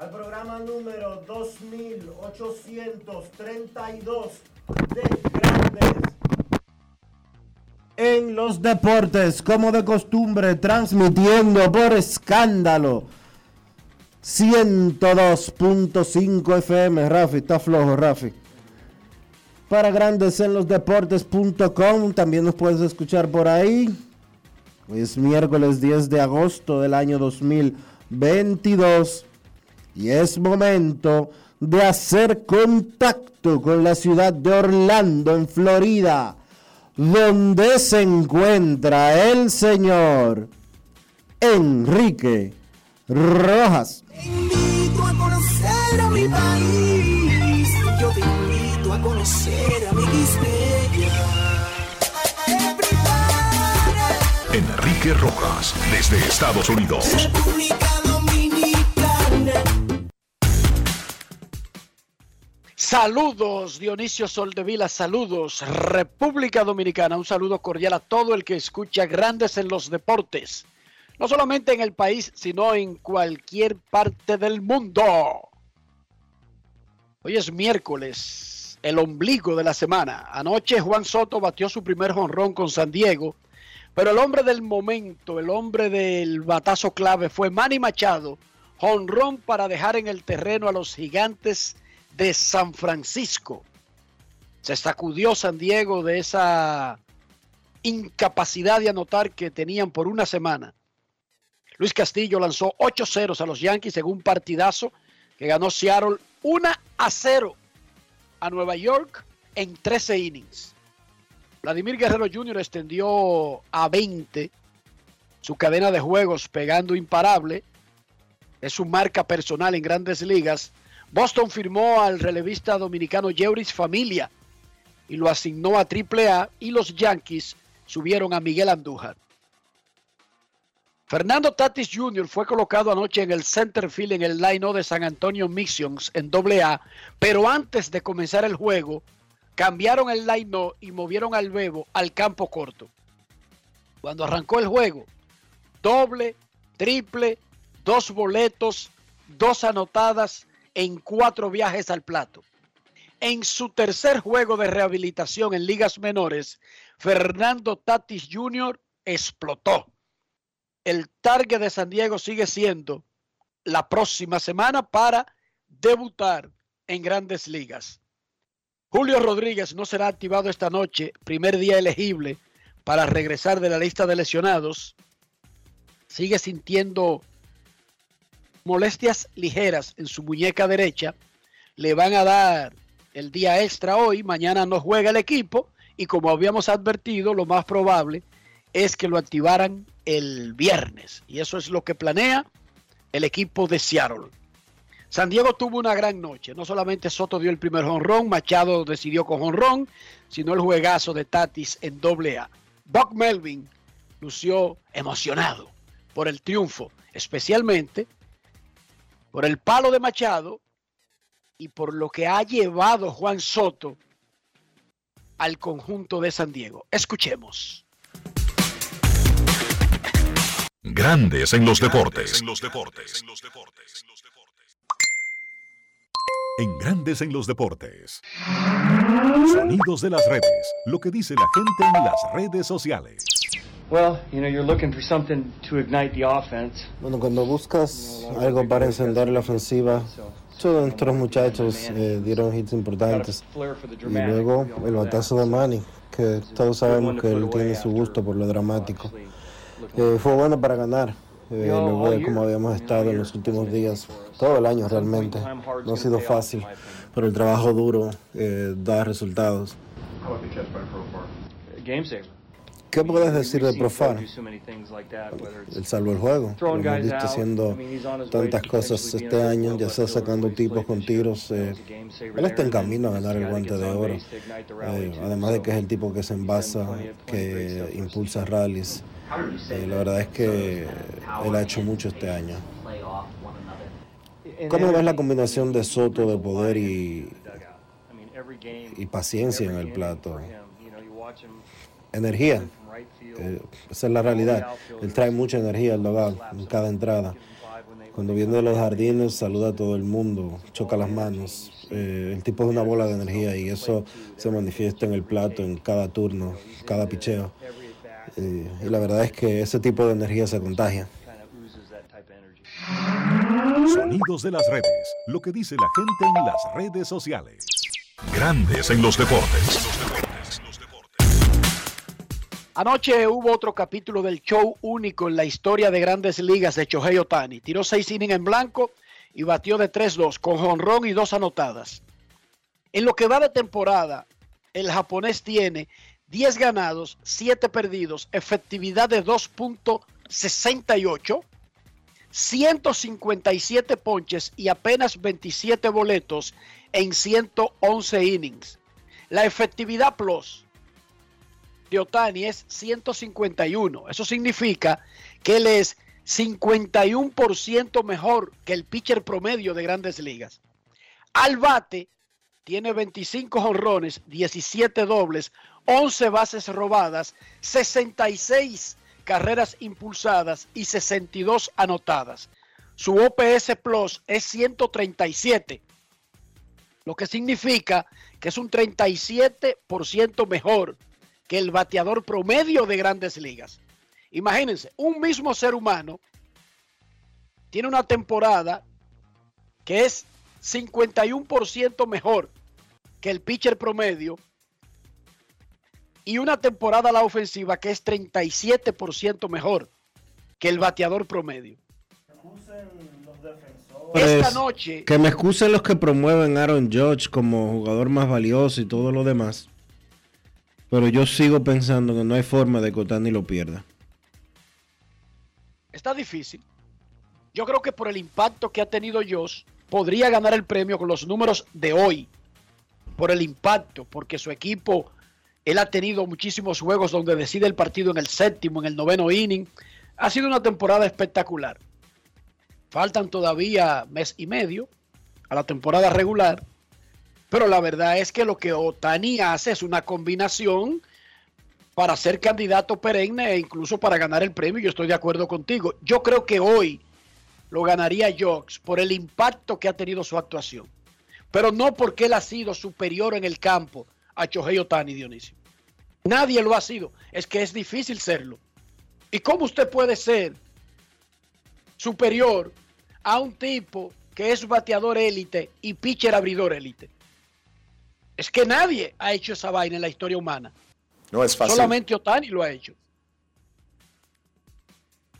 al programa número 2832 de Grandes en los deportes, como de costumbre, transmitiendo por escándalo 102.5 FM. Rafi, está flojo, Rafi. Para grandes en los deportes.com, también nos puedes escuchar por ahí. Hoy es miércoles 10 de agosto del año 2022 y es momento de hacer contacto con la ciudad de Orlando, en Florida donde se encuentra el señor Enrique Rojas. Te invito a conocer a mi país, yo te invito a conocer a mi Enrique Rojas, desde Estados Unidos. Saludos Dionisio Soldevila, saludos República Dominicana, un saludo cordial a todo el que escucha Grandes en los Deportes, no solamente en el país, sino en cualquier parte del mundo. Hoy es miércoles, el ombligo de la semana. Anoche Juan Soto batió su primer jonrón con San Diego, pero el hombre del momento, el hombre del batazo clave fue Manny Machado, jonrón para dejar en el terreno a los gigantes de San Francisco. Se sacudió San Diego de esa incapacidad de anotar que tenían por una semana. Luis Castillo lanzó 8 ceros a los Yankees en un partidazo que ganó Seattle 1 a 0 a Nueva York en 13 innings. Vladimir Guerrero Jr. extendió a 20 su cadena de juegos pegando imparable. Es su marca personal en grandes ligas Boston firmó al relevista dominicano Jeuris Familia y lo asignó a AAA y los Yankees subieron a Miguel Andújar. Fernando Tatis Jr. fue colocado anoche en el center field en el line de San Antonio Missions en AA, pero antes de comenzar el juego cambiaron el line y movieron al Bebo al campo corto. Cuando arrancó el juego, doble, triple, dos boletos, dos anotadas, en cuatro viajes al plato. En su tercer juego de rehabilitación en ligas menores, Fernando Tatis Jr. explotó. El target de San Diego sigue siendo la próxima semana para debutar en grandes ligas. Julio Rodríguez no será activado esta noche, primer día elegible para regresar de la lista de lesionados. Sigue sintiendo molestias ligeras en su muñeca derecha. Le van a dar el día extra hoy. Mañana no juega el equipo. Y como habíamos advertido, lo más probable es que lo activaran el viernes. Y eso es lo que planea el equipo de Seattle. San Diego tuvo una gran noche. No solamente Soto dio el primer jonrón, Machado decidió con jonrón, sino el juegazo de Tatis en doble A. Buck Melvin lució emocionado por el triunfo, especialmente por el palo de Machado y por lo que ha llevado Juan Soto al conjunto de San Diego. Escuchemos. Grandes en los deportes. En Grandes en los deportes. Sonidos de las redes. Lo que dice la gente en las redes sociales. Bueno, cuando buscas algo para encender la ofensiva, todos nuestros muchachos eh, dieron hits importantes. Y luego el batazo de Manny, que todos sabemos que él tiene su gusto por lo dramático. Eh, fue bueno para ganar. Eh, luego de como habíamos estado en los últimos días, todo el año realmente. No ha sido fácil, pero el trabajo duro eh, da resultados. Game saver. ¿Qué puedes decir de it's Él salvó el juego. Lo hemos visto haciendo tantas cosas este año, ya sea sacando tipos con tiros. eh, él está en camino a ganar el guante de oro. Eh, además de que es el tipo que se envasa, que impulsa rallies. Eh, la verdad es que él ha hecho mucho este año. ¿Cómo ves la combinación de Soto de poder y, paciencia en el plato? Energía. Eh, esa es la realidad. Él trae mucha energía al local en cada entrada. Cuando viene de los jardines, saluda a todo el mundo, choca las manos. Eh, el tipo es una bola de energía y eso se manifiesta en el plato, en cada turno, cada picheo. Eh, y la verdad es que ese tipo de energía se contagia. Sonidos de las redes. Lo que dice la gente en las redes sociales. Grandes en los deportes. Anoche hubo otro capítulo del show único en la historia de grandes ligas de Shohei Otani. Tiró seis innings en blanco y batió de 3-2 con jonrón y dos anotadas. En lo que va de temporada, el japonés tiene 10 ganados, 7 perdidos, efectividad de 2.68, 157 ponches y apenas 27 boletos en 111 innings. La efectividad plus de Otani es 151. Eso significa que él es 51% mejor que el pitcher promedio de grandes ligas. Al bate tiene 25 jonrones, 17 dobles, 11 bases robadas, 66 carreras impulsadas y 62 anotadas. Su OPS Plus es 137, lo que significa que es un 37% mejor que el bateador promedio de grandes ligas. Imagínense, un mismo ser humano tiene una temporada que es 51% mejor que el pitcher promedio y una temporada a la ofensiva que es 37% mejor que el bateador promedio. Esta Pues, noche, Que me excusen los que promueven a Aaron Judge como jugador más valioso y todo lo demás. Pero yo sigo pensando que no hay forma de que Otani lo pierda. está difícil. Yo creo que por el impacto que ha tenido Josh, podría ganar el premio con los números de hoy. Por el impacto, porque su equipo, él ha tenido muchísimos juegos donde decide el partido en el séptimo, en el noveno inning. Ha sido una temporada espectacular. Faltan todavía mes y medio a la temporada regular. Pero la verdad es que lo que Otani hace es una combinación para ser candidato perenne e incluso para ganar el premio. Yo estoy de acuerdo contigo. Yo creo que hoy lo ganaría Jocks por el impacto que ha tenido su actuación. Pero no porque él ha sido superior en el campo a Chohei Otani, Dionisio. Nadie lo ha sido. Es que es difícil serlo. ¿Y cómo usted puede ser superior a un tipo que es bateador élite y pitcher abridor élite? Es que nadie ha hecho esa vaina en la historia humana. No es fácil. Solamente Otani lo ha hecho.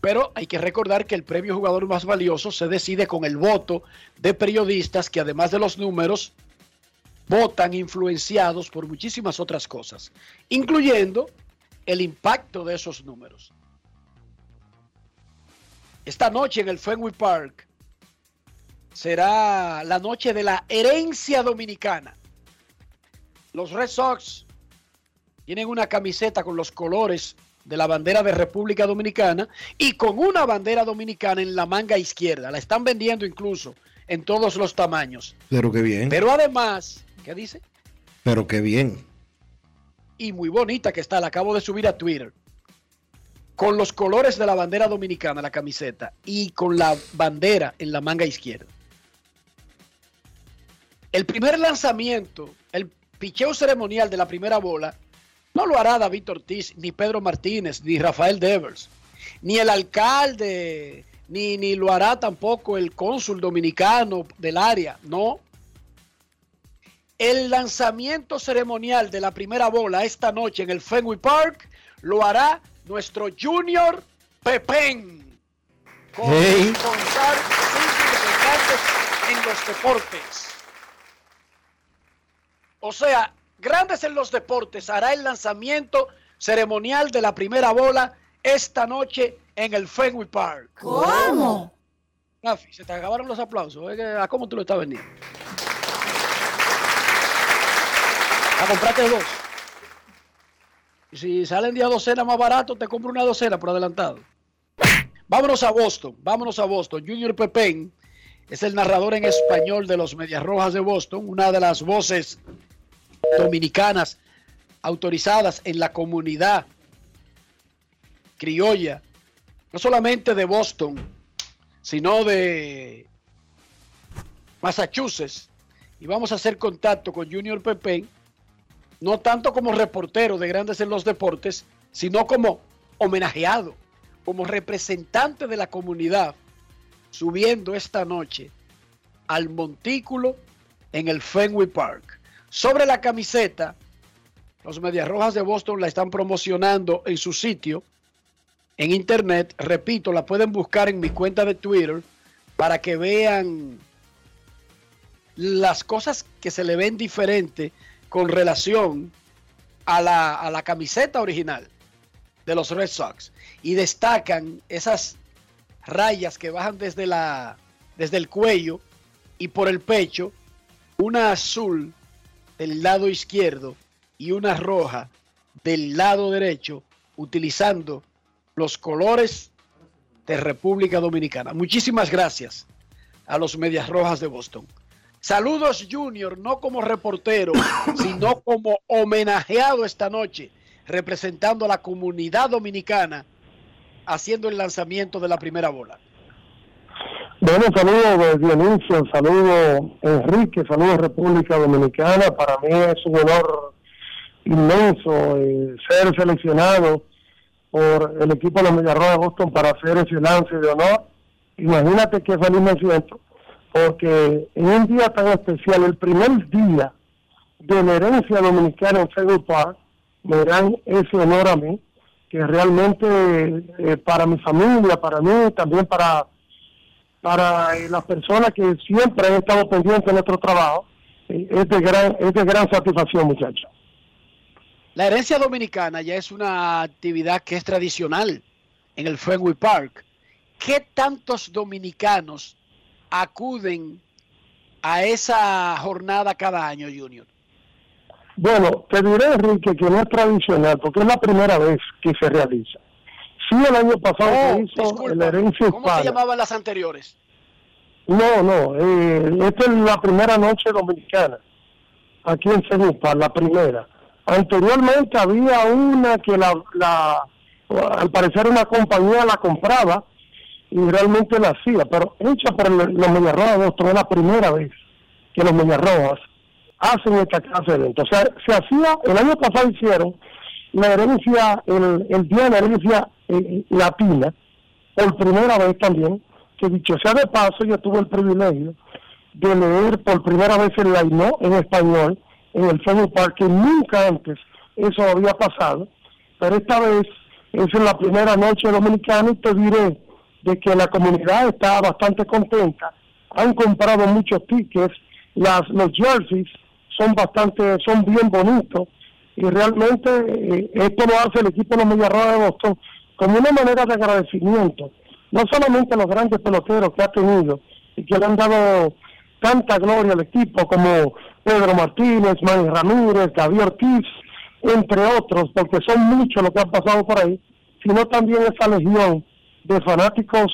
Pero hay que recordar que el premio jugador más valioso se decide con el voto de periodistas que además de los números votan influenciados por muchísimas otras cosas, incluyendo el impacto de esos números. Esta noche en el Fenway Park será la noche de la herencia dominicana. Los Red Sox tienen una camiseta con los colores de la bandera de República Dominicana y con una bandera dominicana en la manga izquierda. La están vendiendo incluso en todos los tamaños. Pero qué bien. Pero además, ¿qué dice? Pero qué bien. Y muy bonita que está, la acabo de subir a Twitter. Con los colores de la bandera dominicana, la camiseta, y con la bandera en la manga izquierda. El primer lanzamiento, el picheo ceremonial de la primera bola, no lo hará David Ortiz, ni Pedro Martínez, ni Rafael Devers, ni el alcalde, ni, ni lo hará tampoco el cónsul dominicano del área, no. El lanzamiento ceremonial de la primera bola esta noche en el Fenway Park lo hará nuestro Junior Pepén. Con Hey. contar en los deportes. O sea, Grandes en los Deportes hará el lanzamiento ceremonial de la primera bola esta noche en el Fenway Park. ¿Cómo? Rafi, se te acabaron los aplausos. ¿A cómo tú lo estás vendiendo? A comprarte dos. Y si salen día docena más barato, te compro una docena por adelantado. Vámonos a Boston, vámonos a Boston. Junior Pepén es el narrador en español de los Medias Rojas de Boston, una de las voces dominicanas autorizadas en la comunidad criolla, no solamente de Boston, sino de Massachusetts. Y vamos a hacer contacto con Junior Pepén, no tanto como reportero de Grandes en los Deportes, sino como homenajeado, como representante de la comunidad, subiendo esta noche al montículo en el Fenway Park. Sobre la camiseta, los Medias Rojas de Boston la están promocionando en su sitio, en internet. Repito, la pueden buscar en mi cuenta de Twitter para que vean las cosas que se le ven diferente con relación a la, a la camiseta original de los Red Sox. Y destacan esas rayas que bajan desde, la, desde el cuello y por el pecho, una azul del lado izquierdo y una roja del lado derecho, utilizando los colores de República Dominicana. Muchísimas gracias a los Medias Rojas de Boston. Saludos Junior, no como reportero, sino como homenajeado esta noche, representando a la comunidad dominicana, haciendo el lanzamiento de la primera bola. Bueno, saludos Dionisio, saludos Enrique, saludos República Dominicana. Para mí es un honor inmenso eh, ser seleccionado por el equipo de los Mediarrojas de Boston para hacer ese lance de honor. Imagínate qué feliz me siento, porque en un día tan especial, el primer día de la herencia dominicana en Fenway Park, me dan ese honor a mí, que realmente eh, para mi familia, para mí, también para para eh, las personas que siempre han estado pendientes de nuestro trabajo, eh, es, de gran, es de gran satisfacción, muchachos. La herencia dominicana ya es una actividad que es tradicional en el Fenway Park. ¿Qué tantos dominicanos acuden a esa jornada cada año, Junior? Bueno, te diré, Enrique, que no es tradicional, porque es la primera vez que se realiza. Sí, el año pasado Oh, se hizo disculpa, la herencia ¿Cómo se llamaban las anteriores? No, no, eh, esta es la primera noche dominicana, aquí en Cenupa, la primera. Anteriormente había una que la, la, al parecer una compañía la compraba y realmente la hacía, pero hecha por los Mediarrojas de Boston es la primera vez que los Mediarrojas hacen esta clase de eventos. O sea, se hacía, el año pasado hicieron la herencia, el, el día de la herencia eh, latina, por primera vez también, que dicho sea de paso, yo tuve el privilegio de leer por primera vez el Lainó en español en el Fenway Park, nunca antes eso había pasado, pero esta vez es en la primera noche dominicana y te diré de que la comunidad está bastante contenta, han comprado muchos tickets, las, los jerseys son bastante, son bien bonitos y realmente eh, esto lo hace el equipo de los Mediarrojas de Boston como una manera de agradecimiento, no solamente a los grandes peloteros que ha tenido y que le han dado tanta gloria al equipo como Pedro Martínez, Manny Ramírez, David Ortiz, entre otros, porque son muchos los que han pasado por ahí, sino también esa legión de fanáticos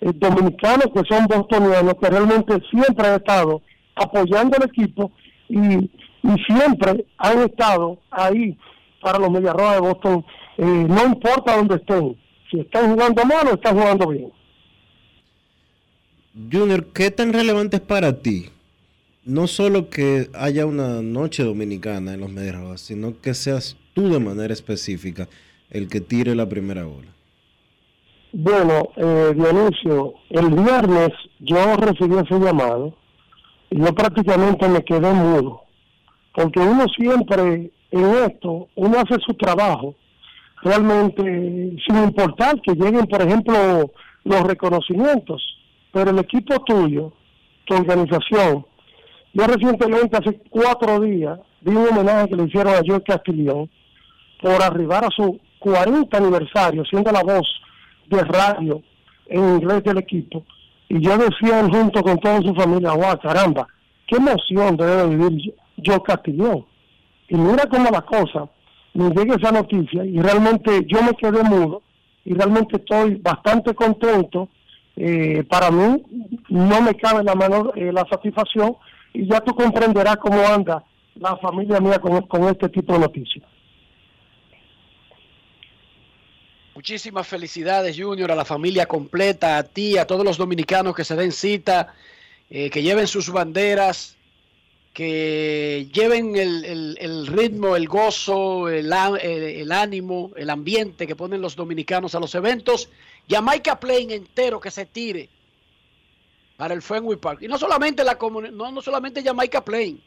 eh, dominicanos que son bostonianos, que realmente siempre han estado apoyando al equipo y, y siempre han estado ahí para los Medias Rojas de Boston, eh, no importa dónde estén, si están jugando mal o están jugando bien. Junior, ¿qué tan relevante es para ti? No solo que haya una noche dominicana en los Medias Rojas, sino que seas tú de manera específica el que tire la primera bola. Bueno, eh, Dionisio, el viernes yo recibí ese llamado y yo prácticamente me quedé mudo, porque uno siempre en esto, uno hace su trabajo, realmente sin importar que lleguen, por ejemplo, los reconocimientos, pero el equipo tuyo, tu organización, yo recientemente, hace cuatro días, vi un homenaje que le hicieron a Joe Castillón por arribar a su 40 aniversario, siendo la voz de radio en inglés del equipo. Y yo decía junto con toda su familia, guau, caramba, qué emoción debe vivir yo Castillón. Y mira cómo la cosa, me llega esa noticia y realmente yo me quedé mudo y realmente estoy bastante contento. Eh, para mí no me cabe la mano eh, la satisfacción y ya tú comprenderás cómo anda la familia mía con, con este tipo de noticias. Muchísimas felicidades, Junior, a la familia completa, a ti, a todos los dominicanos que se den cita, eh, que lleven sus banderas, que lleven el, el- el ritmo, el gozo, el, á- el- ánimo, el ambiente que ponen los dominicanos a los eventos. Jamaica Plain entero que se tire para el Fenway Park. Y no solamente, la no, no solamente Jamaica Plain,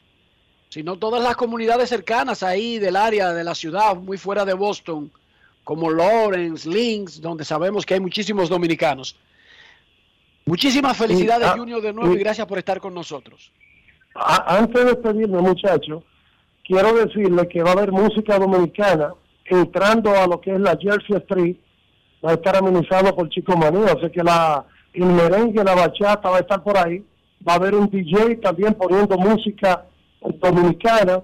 sino todas las comunidades cercanas ahí del área de la ciudad, muy fuera de Boston, como Lawrence, Links, donde sabemos que hay muchísimos dominicanos. Muchísimas felicidades, ah, Junior, de nuevo y- gracias por estar con nosotros. A- antes de despedirme, muchachos, quiero decirle que va a haber música dominicana entrando a lo que es la Jersey Street. Va a estar amenizado por Chico o sea que la, el merengue, la bachata va a estar por ahí. Va a haber un DJ también poniendo música dominicana,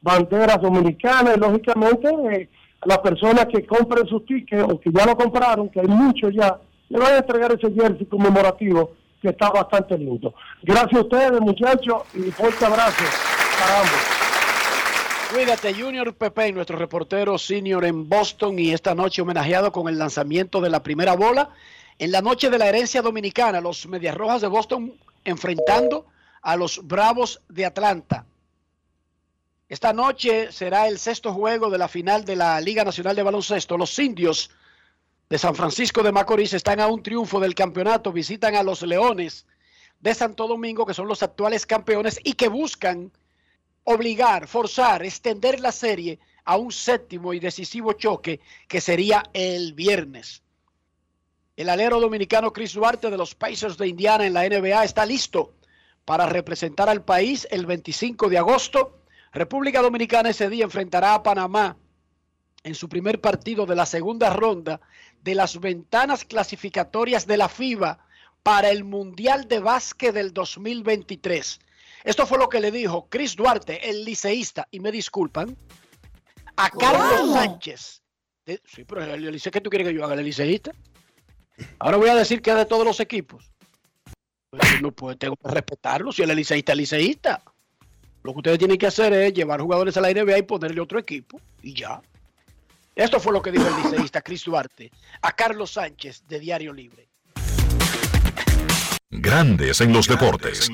banderas dominicanas y lógicamente eh, las personas que compren sus tickets o que ya lo compraron, que hay muchos ya, le van a entregar ese jersey conmemorativo que está bastante lindo. Gracias a ustedes, muchachos, y fuerte abrazo para ambos. Cuídate, Junior Pepe, nuestro reportero senior en Boston y esta noche homenajeado con el lanzamiento de la primera bola. En la noche de la herencia dominicana, los Medias Rojas de Boston enfrentando a los Bravos de Atlanta. Esta noche será el sexto juego de la final de la Liga Nacional de Baloncesto. Los indios de San Francisco de Macorís están a un triunfo del campeonato, visitan a los Leones de Santo Domingo, que son los actuales campeones y que buscan obligar, forzar, extender la serie a un séptimo y decisivo choque que sería el viernes. El alero dominicano Chris Duarte de los Pacers de Indiana en la NBA está listo para representar al país el 25 de agosto. República Dominicana ese día enfrentará a Panamá en su primer partido de la segunda ronda de las ventanas clasificatorias de la FIBA para el Mundial de Básquet del 2023. Esto fue lo que le dijo Chris Duarte, el liceísta, y me disculpan, a Carlos Sánchez. De- sí, pero el el liceo, ¿qué tú quieres que yo haga, el liceísta? Ahora voy a decir que es de todos los equipos. Pues, no puedo, tengo que respetarlo. Si es liceísta, es liceísta. Lo que ustedes tienen que hacer es llevar jugadores a la NBA y ponerle otro equipo. Y ya. Esto fue lo que dijo el liceísta Chris Duarte a Carlos Sánchez de Diario Libre. Grandes en los deportes.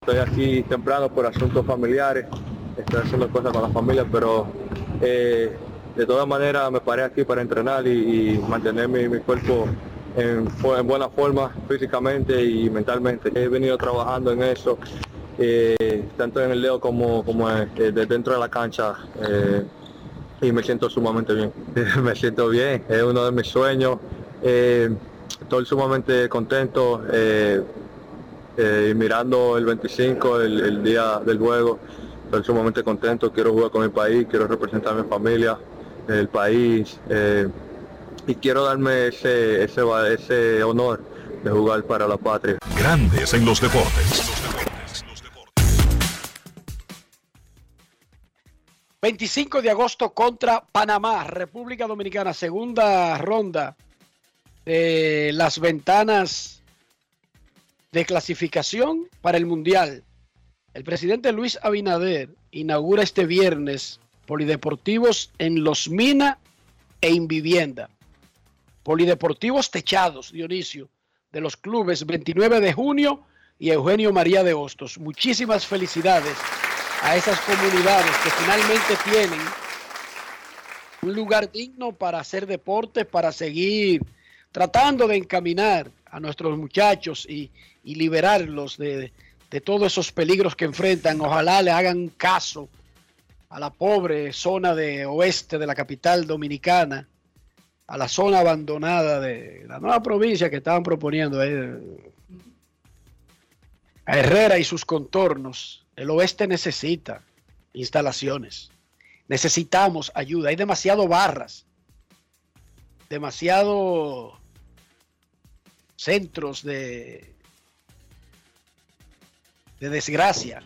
Estoy aquí temprano por asuntos familiares, estoy haciendo cosas con la familia, pero eh, de todas maneras me paré aquí para entrenar y, y mantener mi, mi cuerpo en, en buena forma físicamente y mentalmente. He venido trabajando en eso, eh, tanto en el dedo como, como eh, de dentro de la cancha. eh, y me siento sumamente bien. me siento bien, es uno de mis sueños. eh, estoy sumamente contento. eh, eh, y mirando el 25, el, el día del juego, estoy sumamente contento, quiero jugar con mi país, quiero representar a mi familia, el país, eh, y quiero darme ese, ese, ese honor de jugar para la patria. Grandes en los deportes. 25 de agosto contra Panamá, República Dominicana, segunda ronda de las ventanas de clasificación para el Mundial. El presidente Luis Abinader inaugura este viernes polideportivos en Los Mina e Invivienda. Polideportivos techados, Dionisio, de los clubes 29 de junio y Eugenio María de Hostos. Muchísimas felicidades a esas comunidades que finalmente tienen un lugar digno para hacer deporte, para seguir tratando de encaminar a nuestros muchachos y, y liberarlos de, de todos esos peligros que enfrentan. Ojalá le hagan caso a la pobre zona de oeste de la capital dominicana, a la zona abandonada de la nueva provincia que estaban proponiendo, eh, a Herrera y sus contornos. El oeste necesita instalaciones. Necesitamos ayuda. Hay demasiado barras, demasiado centros de, de desgracia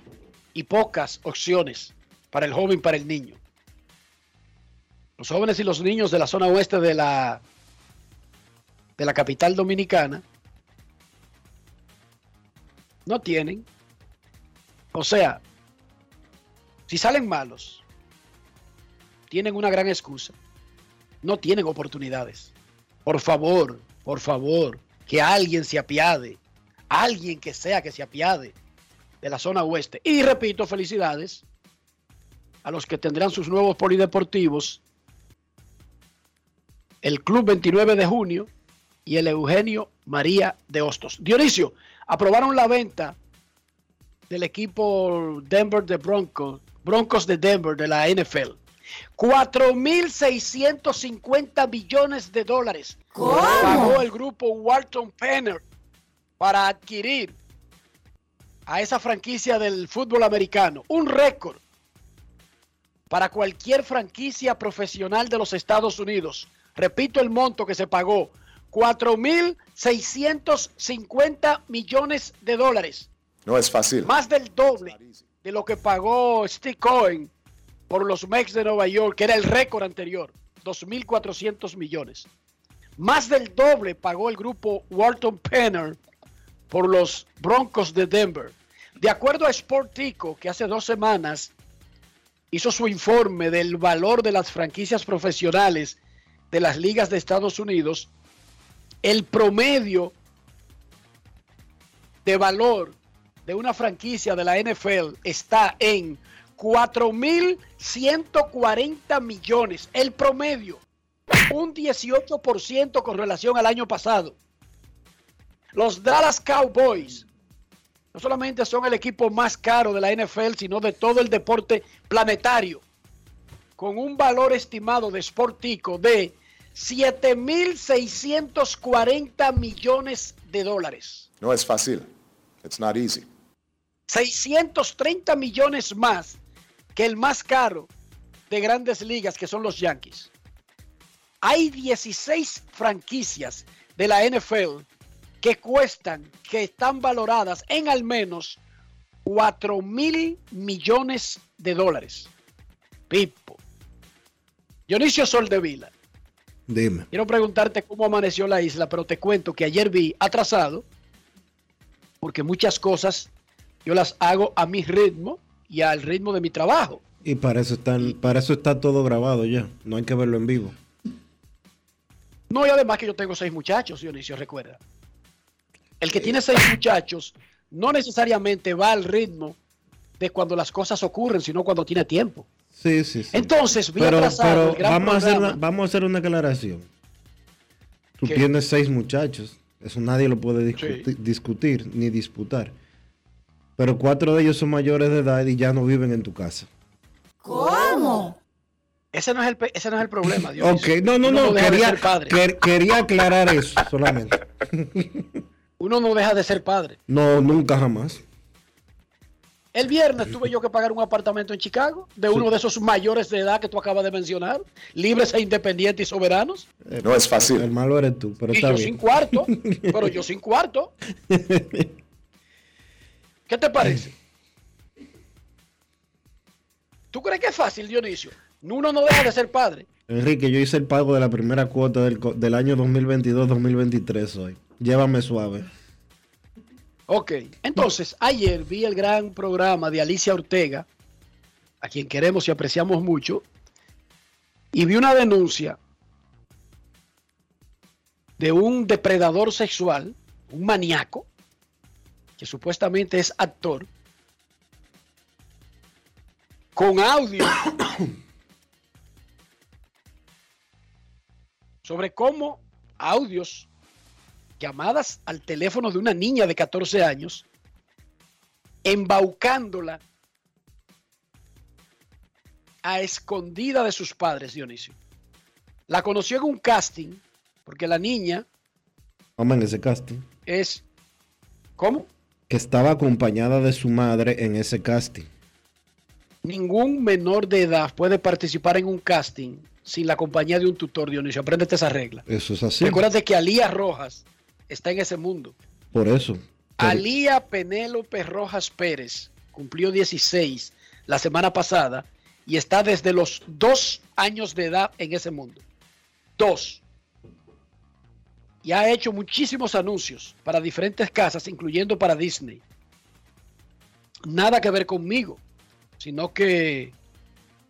y pocas opciones para el joven, para el niño. Los jóvenes y los niños de la zona oeste de la, de la capital dominicana no tienen. O sea, si salen malos, tienen una gran excusa. No tienen oportunidades. Por favor, por favor, que alguien se apiade. Alguien que sea que se apiade de la zona oeste. Y repito, felicidades a los que tendrán sus nuevos polideportivos. El Club 29 de junio y el Eugenio María de Hostos. Dionisio, aprobaron la venta del equipo Denver de Broncos, Broncos de Denver de la NFL. 4.650 millones de dólares pagó el grupo Walton Penner para adquirir a esa franquicia del fútbol americano. Un récord para cualquier franquicia profesional de los Estados Unidos. Repito el monto que se pagó. 4.650 millones de dólares. No es fácil. Más del doble de lo que pagó Steve Cohen por los Mex de Nueva York, que era el récord anterior. 2.400 millones. Más del doble pagó el grupo Walton Penner por los Broncos de Denver. De acuerdo a Sportico, que hace dos semanas hizo su informe del valor de las franquicias profesionales de las ligas de Estados Unidos, el promedio de valor de una franquicia de la NFL está en 4.140 millones, el promedio, un 18% con relación al año pasado. Los Dallas Cowboys no solamente son el equipo más caro de la NFL, sino de todo el deporte planetario, con un valor estimado de Sportico de 7.640 millones de dólares. No es fácil. It's not easy. 630 millones más que el más caro de grandes ligas, que son los Yankees. Hay 16 franquicias de la NFL que cuestan, que están valoradas en al menos 4 mil millones de dólares. Pipo. Dionisio Soldevila. Dime. Quiero preguntarte cómo amaneció la isla, pero te cuento que ayer vi atrasado, porque muchas cosas yo las hago a mi ritmo y al ritmo de mi trabajo. Y para eso, están, para eso está todo grabado ya. No hay que verlo en vivo. No, y además que yo tengo seis muchachos, Dionisio, recuerda. El que tiene seis muchachos no necesariamente va al ritmo de cuando las cosas ocurren, sino cuando tiene tiempo. Sí, sí, sí. Entonces, pero, atrasado pero el gran vamos, a hacer una, vamos a hacer una aclaración. Tú ¿Qué? tienes seis muchachos. Eso nadie lo puede discuti- Sí. discutir ni disputar. Pero cuatro de ellos son mayores de edad y ya no viven en tu casa. Ese no es el, pe- ese no es el problema, Dionisio. Ok, no, no, Uno no. deja de Quería, ser padre. quer- quería aclarar eso solamente. Uno no deja de ser padre. No, nunca jamás. El viernes tuve yo que pagar un apartamento en Chicago de uno de esos mayores de edad que tú acabas de mencionar, libres e independientes y soberanos. No es El fácil. malo eres tú, pero Y está yo bien. sin cuarto, pero yo sin cuarto. ¿Qué te parece? ¿Tú crees que es fácil, Dionisio? Uno no deja de ser padre, Enrique, yo hice el pago de la primera cuota del, co- del año 2022-2023 hoy. Llévame suave. Ok, entonces ayer vi el gran programa de Alicia Ortega, a quien queremos y apreciamos mucho, y vi una denuncia de un depredador sexual, un maníaco, que supuestamente es actor, con audio sobre cómo audios llamadas al teléfono de una niña de 14 años, embaucándola a escondida de sus padres, Dionisio. La conoció en un casting, porque la niña Vamos en ese casting. es... ¿Cómo? Que estaba acompañada de su madre en ese casting. Ningún menor de edad puede participar en un casting sin la compañía de un tutor, Dionisio. Apréndete esa regla. Eso es así. Recuerda que Alía Rojas está en ese mundo. Por eso. Pero- Alía Penélope Rojas Pérez cumplió 16 la semana pasada y está desde los dos años de edad en ese mundo. Dos. Y ha hecho muchísimos anuncios para diferentes casas, incluyendo para Disney. Nada que ver conmigo, sino que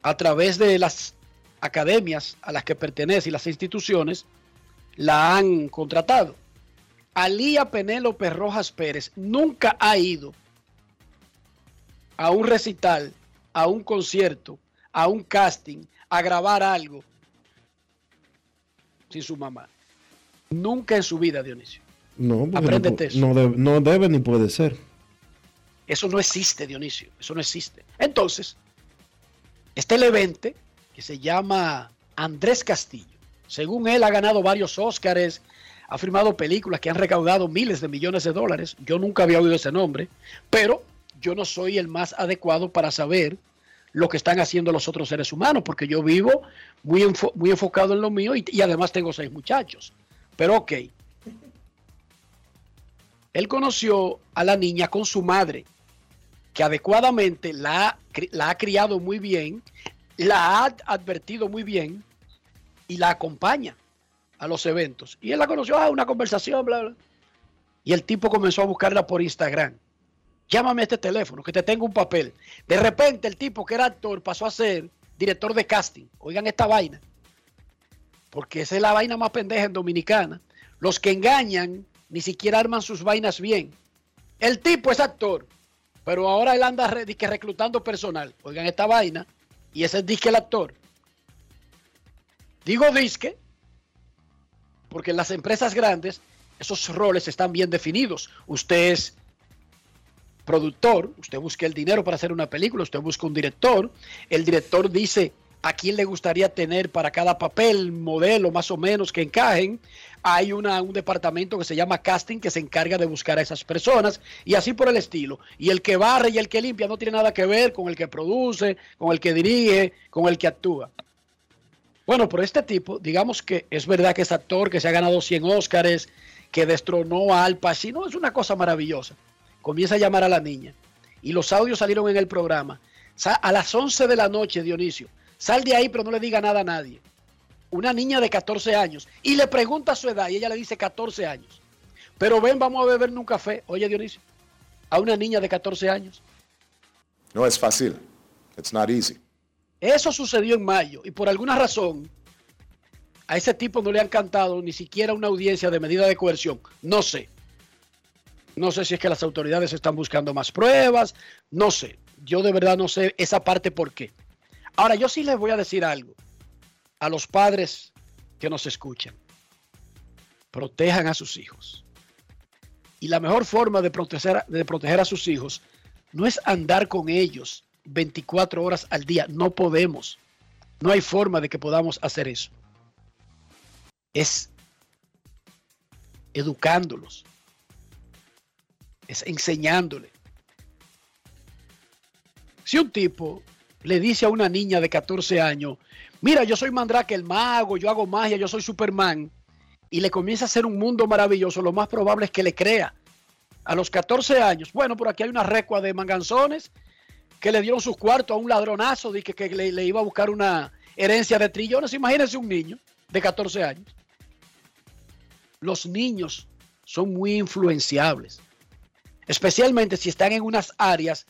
a través de las academias a las que pertenece y las instituciones, la han contratado. Alía Penélope Rojas Pérez nunca ha ido a un recital, a un concierto, a un casting, a grabar algo sin su mamá. Nunca en su vida, Dionisio. No, no, Apréndete pu- eso. no debe, no debe ni puede ser. Eso no existe, Dionisio. Eso no existe. Entonces, este Levente, que se llama Andrés Castillo, según él ha ganado varios Óscares, ha firmado películas que han recaudado miles de millones de dólares. Yo nunca había oído ese nombre, pero yo no soy el más adecuado para saber lo que están haciendo los otros seres humanos, porque yo vivo muy, enfo- muy enfocado en lo mío y, además tengo seis muchachos. Pero ok. Él conoció a la niña con su madre, que adecuadamente la ha criado muy bien, la ha advertido muy bien y la acompaña a los eventos. Y él la conoció, a una conversación, bla, bla. Y el tipo comenzó a buscarla por Instagram. Llámame a este teléfono, que te tengo un papel. De repente el tipo que era actor pasó a ser director de casting. Oigan esta vaina. Porque esa es la vaina más pendeja en Dominicana. Los que engañan ni siquiera arman sus vainas bien. El tipo es actor, pero ahora él anda reclutando personal. Oigan esta vaina. Y ese es disque el actor. Digo disque, porque en las empresas grandes esos roles están bien definidos. Usted es productor, usted busca el dinero para hacer una película, usted busca un director, el director dice a quién le gustaría tener para cada papel, modelo más o menos que encajen. Hay un departamento que se llama casting que se encarga de buscar a esas personas y así por el estilo. Y el que barre y el que limpia no tiene nada que ver con el que produce, con el que dirige, con el que actúa. Bueno, pero este tipo, digamos que es verdad que es actor, que se ha ganado 100 Óscares, que destronó a Al Pacino, es una cosa maravillosa. Comienza a llamar a la niña y los audios salieron en el programa. A las 11 de la noche, Dionisio, sal de ahí pero no le diga nada a nadie. Una niña de 14 años y le pregunta su edad y ella le dice 14 años. Pero ven, vamos a beber un café. Oye, Dionisio, a una niña de 14 años. No es fácil. It's not easy. Eso sucedió en mayo y por alguna razón a ese tipo no le han cantado ni siquiera una audiencia de medida de coerción. No sé. No sé si es que las autoridades están buscando más pruebas. No sé. Yo de verdad no sé esa parte por qué. Ahora, yo sí les voy a decir algo a los padres que nos escuchan. Protejan a sus hijos. Y la mejor forma de proteger, de proteger a sus hijos no es andar con ellos 24 horas al día. No podemos. No hay forma de que podamos hacer eso. Es educándolos. Es enseñándole. Si un tipo le dice a una niña de 14 años, mira, yo soy Mandrake el mago, yo hago magia, yo soy Superman, y le comienza a hacer un mundo maravilloso, lo más probable es que le crea. A los 14 años, bueno, por aquí hay una recua de manganzones que le dieron sus cuartos a un ladronazo de que, le, le iba a buscar una herencia de trillones. Imagínense un niño de 14 años. Los niños son muy influenciables, especialmente si están en unas áreas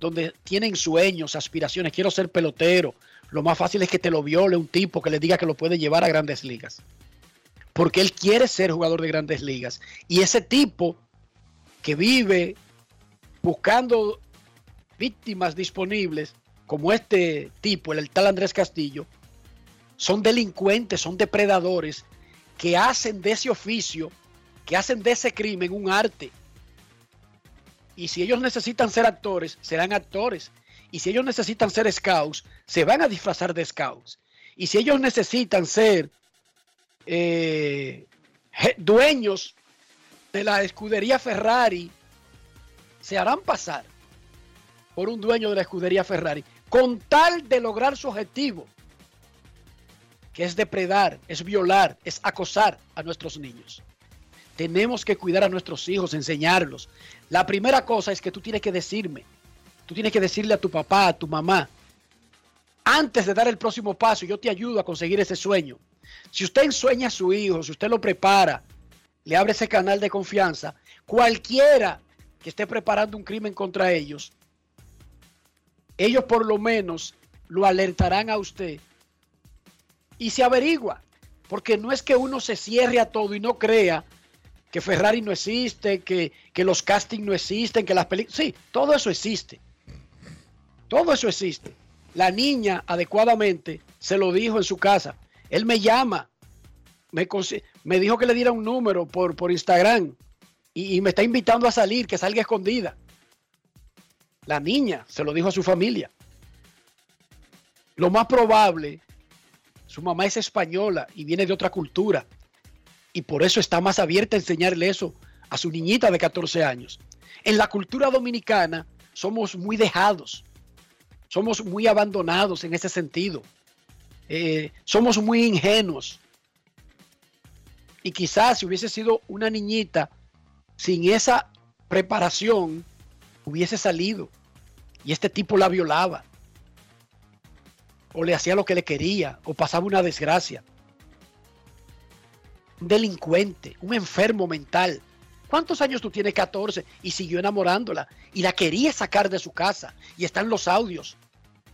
donde tienen sueños, aspiraciones. Quiero ser pelotero. Lo más fácil es que te lo viole un tipo que le diga que lo puede llevar a grandes ligas. Porque él quiere ser jugador de grandes ligas. Y ese tipo que vive buscando víctimas disponibles, como este tipo, el tal Andrés Castillo, son delincuentes, son depredadores que hacen de ese oficio, que hacen de ese crimen un arte. Y si ellos necesitan ser actores, serán actores. Y si ellos necesitan ser scouts, se van a disfrazar de scouts. Y si ellos necesitan ser eh, dueños de la escudería Ferrari, se harán pasar por un dueño de la escudería Ferrari, con tal de lograr su objetivo, que es depredar, es violar, es acosar a nuestros niños. Tenemos que cuidar a nuestros hijos, enseñarlos. La primera cosa es que tú tienes que decirme, tú tienes que decirle a tu papá, a tu mamá, antes de dar el próximo paso, yo te ayudo a conseguir ese sueño. Si usted ensueña a su hijo, si usted lo prepara, le abre ese canal de confianza, cualquiera que esté preparando un crimen contra ellos, ellos por lo menos lo alertarán a usted y se averigua, porque no es que uno se cierre a todo y no crea que Ferrari no existe, que, que los castings no existen, que las películas... Sí, todo eso existe. Todo eso existe. La niña adecuadamente se lo dijo en su casa. Él me llama, me, me dijo que le diera un número por, por Instagram y, y me está invitando a salir, que salga escondida. La niña se lo dijo a su familia. Lo más probable, su mamá es española y viene de otra cultura. Y por eso está más abierta a enseñarle eso a su niñita de 14 años. En la cultura dominicana somos muy dejados, somos muy abandonados en ese sentido. Eh, somos muy ingenuos. Y quizás si hubiese sido una niñita sin esa preparación, hubiese salido y este tipo la violaba, o le hacía lo que le quería, o pasaba una desgracia. Un delincuente, un enfermo mental. ¿Cuántos años tú tienes? 14 y siguió enamorándola y la quería sacar de su casa y están los audios.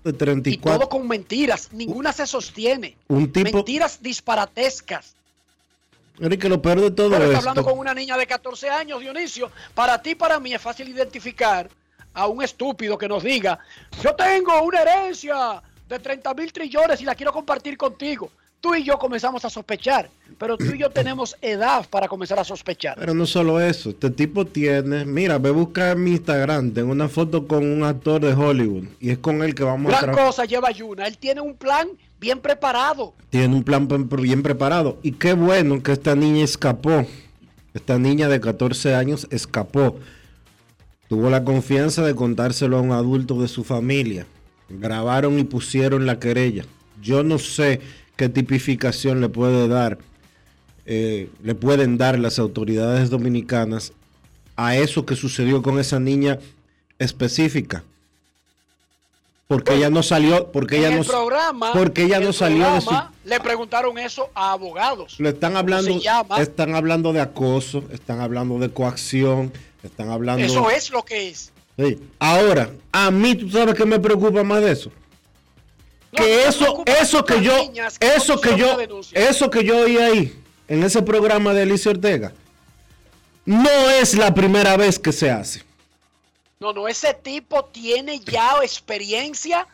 De 34. Y todo con mentiras, ninguna se sostiene. Un tipo- Mentiras disparatescas. Enrique, lo peor de todo Pero esto. hablando con una niña de 14 años, Dionisio. Para ti, para mí, es fácil identificar a un estúpido que nos diga, yo tengo una herencia de 30 mil trillones y la quiero compartir contigo. Tú y yo comenzamos a sospechar, pero tú y yo tenemos edad para comenzar a sospechar. Pero no solo eso, este tipo tiene, mira, ve a buscar en mi Instagram, tengo una foto con un actor de Hollywood y es con él que vamos a Gran cosa lleva Yuna. Él tiene un plan bien preparado. Tiene un plan bien preparado y qué bueno que esta niña escapó. Esta niña de 14 años escapó. Tuvo la confianza de contárselo a un adulto de su familia. Grabaron y pusieron la querella. Yo no sé qué tipificación le puede dar, eh, le pueden dar las autoridades dominicanas a eso que sucedió con esa niña específica. Porque ella no salió, porque ella el no, programa, porque ella no salió de su, programa, Le preguntaron eso a abogados. le están ¿Cómo hablando, están hablando de acoso, están hablando de coacción, están hablando. Eso es lo que es. Sí. Ahora, a mí, ¿tú sabes qué me preocupa más de eso? No, que eso, eso que yo, que eso que yo, eso que yo oí ahí, en ese programa de Alicia Ortega, no es la primera vez que se hace. No, no, ese tipo tiene ya experiencia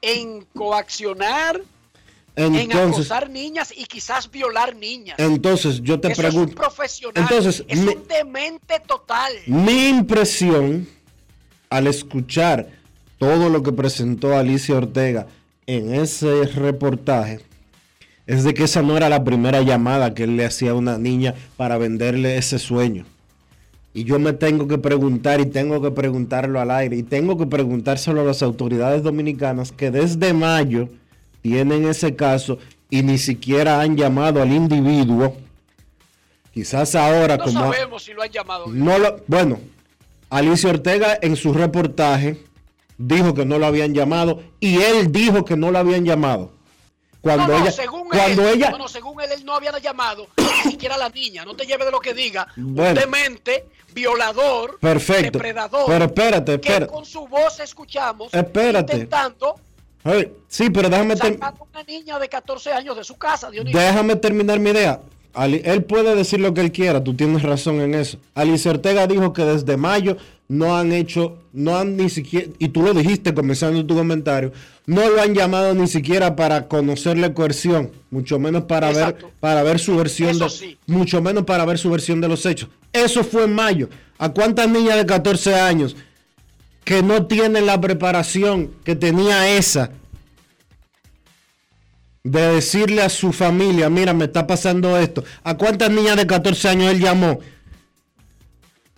en coaccionar, en acosar niñas y quizás violar niñas. entonces yo te Eso es un pregunto, profesional. Entonces, es me- un demente total. Mi impresión al escuchar todo lo que presentó Alicia Ortega en ese reportaje es de que esa no era la primera llamada que él le hacía a una niña para venderle ese sueño. Y yo me tengo que preguntar y tengo que preguntarlo al aire y tengo que preguntárselo a las autoridades dominicanas que desde mayo tienen ese caso y ni siquiera han llamado al individuo. Quizás ahora No como... sabemos si lo han llamado. No lo, bueno, Alicia Ortega en su reportaje dijo que no lo habían llamado y él dijo que no lo habían llamado. Cuando no, no, ella, según cuando él, ella, no, no, según él, él no había llamado ni siquiera a la niña. No te lleves de lo que diga. Bueno. Demente, violador, Perfecto. depredador. Pero espérate, que espérate. con su voz escuchamos Espérate. intentando Sí, pero déjame, ter- sacar a una niña de 14 años de su casa, Dionisio. déjame terminar mi idea. Ali- él puede decir lo que él quiera, tú tienes razón en eso. Alice Ortega dijo que desde mayo no han hecho, no han ni siquiera, y tú lo dijiste comenzando tu comentario, no lo han llamado ni siquiera para conocerle coerción, mucho menos para Exacto. ver, para ver su versión Eso de, sí. mucho menos para ver su versión de los hechos. Eso fue en mayo. ¿A cuántas niñas de 14 años que no tienen la preparación que tenía esa de decirle a su familia, mira, me está pasando esto. ¿A cuántas niñas de 14 años él llamó?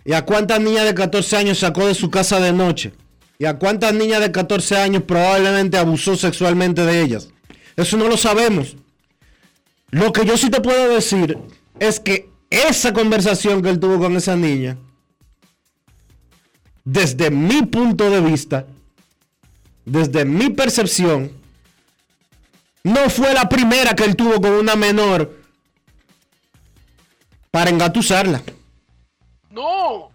¿Y a cuántas niñas de 14 años sacó de su casa de noche? ¿Y a cuántas niñas de 14 años probablemente abusó sexualmente de ellas? Eso no lo sabemos. Lo que yo sí te puedo decir es que esa conversación que él tuvo con esa niña, desde mi punto de vista, desde mi percepción, no fue la primera que él tuvo con una menor para engatusarla. No.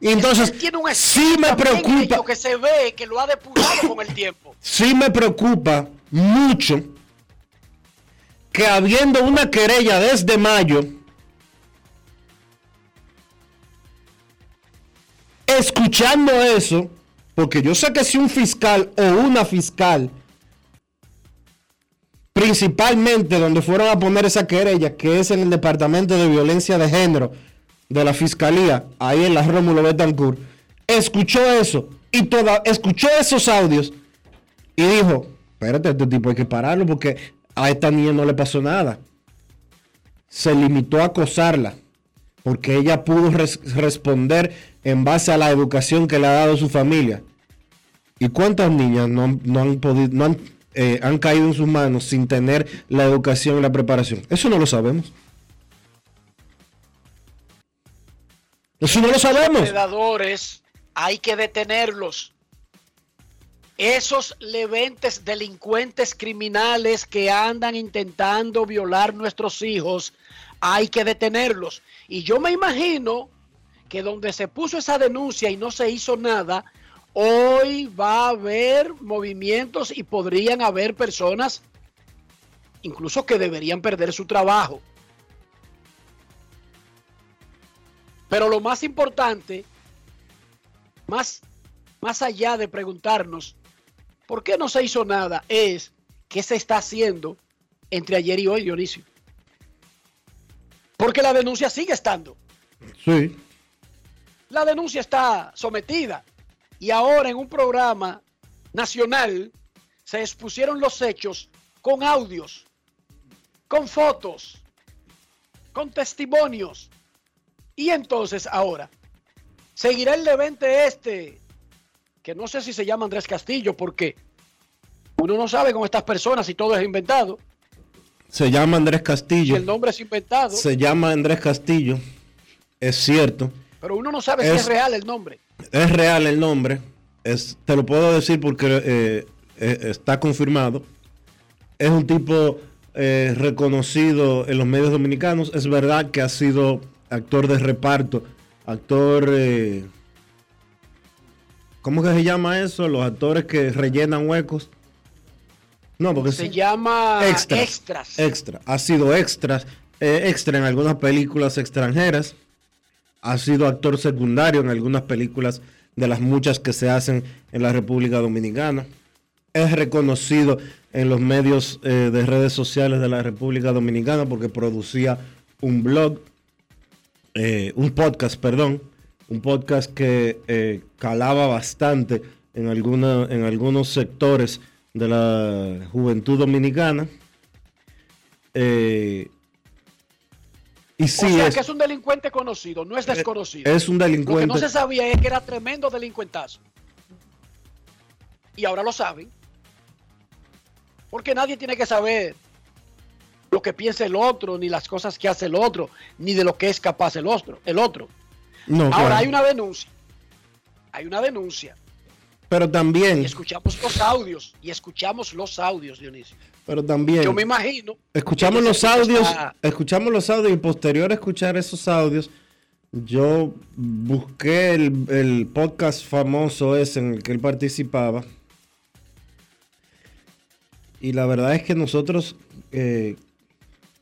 Y entonces, Él tiene un sí me preocupa, que se ve que lo ha depurado con el tiempo. sí me preocupa mucho que habiendo una querella desde mayo, escuchando eso, porque yo sé que si un fiscal o una fiscal, principalmente donde fueron a poner esa querella, que es en el Departamento de Violencia de Género de la Fiscalía, ahí en la Rómulo Betancourt, escuchó eso y toda, escuchó esos audios y dijo, espérate, este tipo hay que pararlo porque a esta niña no le pasó nada. Se limitó a acosarla porque ella pudo res- responder en base a la educación que le ha dado su familia. ¿Y cuántas niñas no, han- podido, no han, eh, han caído en sus manos sin tener la educación y la preparación? Eso no lo sabemos. Eso no lo sabemos. Predadores hay que detenerlos. Esos leventes delincuentes criminales que andan intentando violar nuestros hijos, hay que detenerlos. Y yo me imagino que donde se puso esa denuncia y no se hizo nada, hoy va a haber movimientos y podrían haber personas incluso que deberían perder su trabajo. Pero lo más importante, más, más allá de preguntarnos por qué no se hizo nada, es qué se está haciendo entre ayer y hoy, Dionisio. Porque la denuncia sigue estando. Sí. La denuncia está sometida. Y ahora en un programa nacional se expusieron los hechos con audios, con fotos, con testimonios. Y entonces ahora, seguirá el levante este, que no sé si se llama Andrés Castillo, porque uno no sabe con estas personas si todo es inventado, Se llama Andrés Castillo. el nombre es inventado, Se llama Andrés Castillo. Es cierto. Pero uno no sabe si Es- real el nombre. Es real el nombre. Es, te lo puedo decir porque eh, eh, está confirmado. Es un tipo eh, reconocido en los medios dominicanos. Es verdad que ha sido actor de reparto, actor... ¿Cómo que se llama eso? Los actores que rellenan huecos. No, porque Se llama extras. extras. Extra. Ha sido extras, extra en algunas películas extranjeras. Ha sido actor secundario en algunas películas de las muchas que se hacen en la República Dominicana. Es reconocido en los medios eh, de redes sociales de la República Dominicana porque producía un blog, eh, un podcast, perdón, un podcast que eh, calaba bastante en, alguna, en algunos sectores de la juventud dominicana. Y sí, o sea es, que es un delincuente conocido, no es desconocido. es un Lo que delincuente. no se sabía es que era tremendo delincuentazo. Y ahora lo saben. Porque nadie tiene que saber lo que piensa el otro, ni las cosas que hace el otro, ni de lo que es capaz el otro. El otro. No, Ahora claro. hay una denuncia. Hay una denuncia Pero Y también, escuchamos los audios, y escuchamos los audios, Dionisio. Pero también. Yo me imagino. Escuchamos los audios, está- escuchamos los audios y posterior a escuchar esos audios, yo busqué el, el podcast famoso ese en el que él participaba. Y la verdad es que nosotros eh,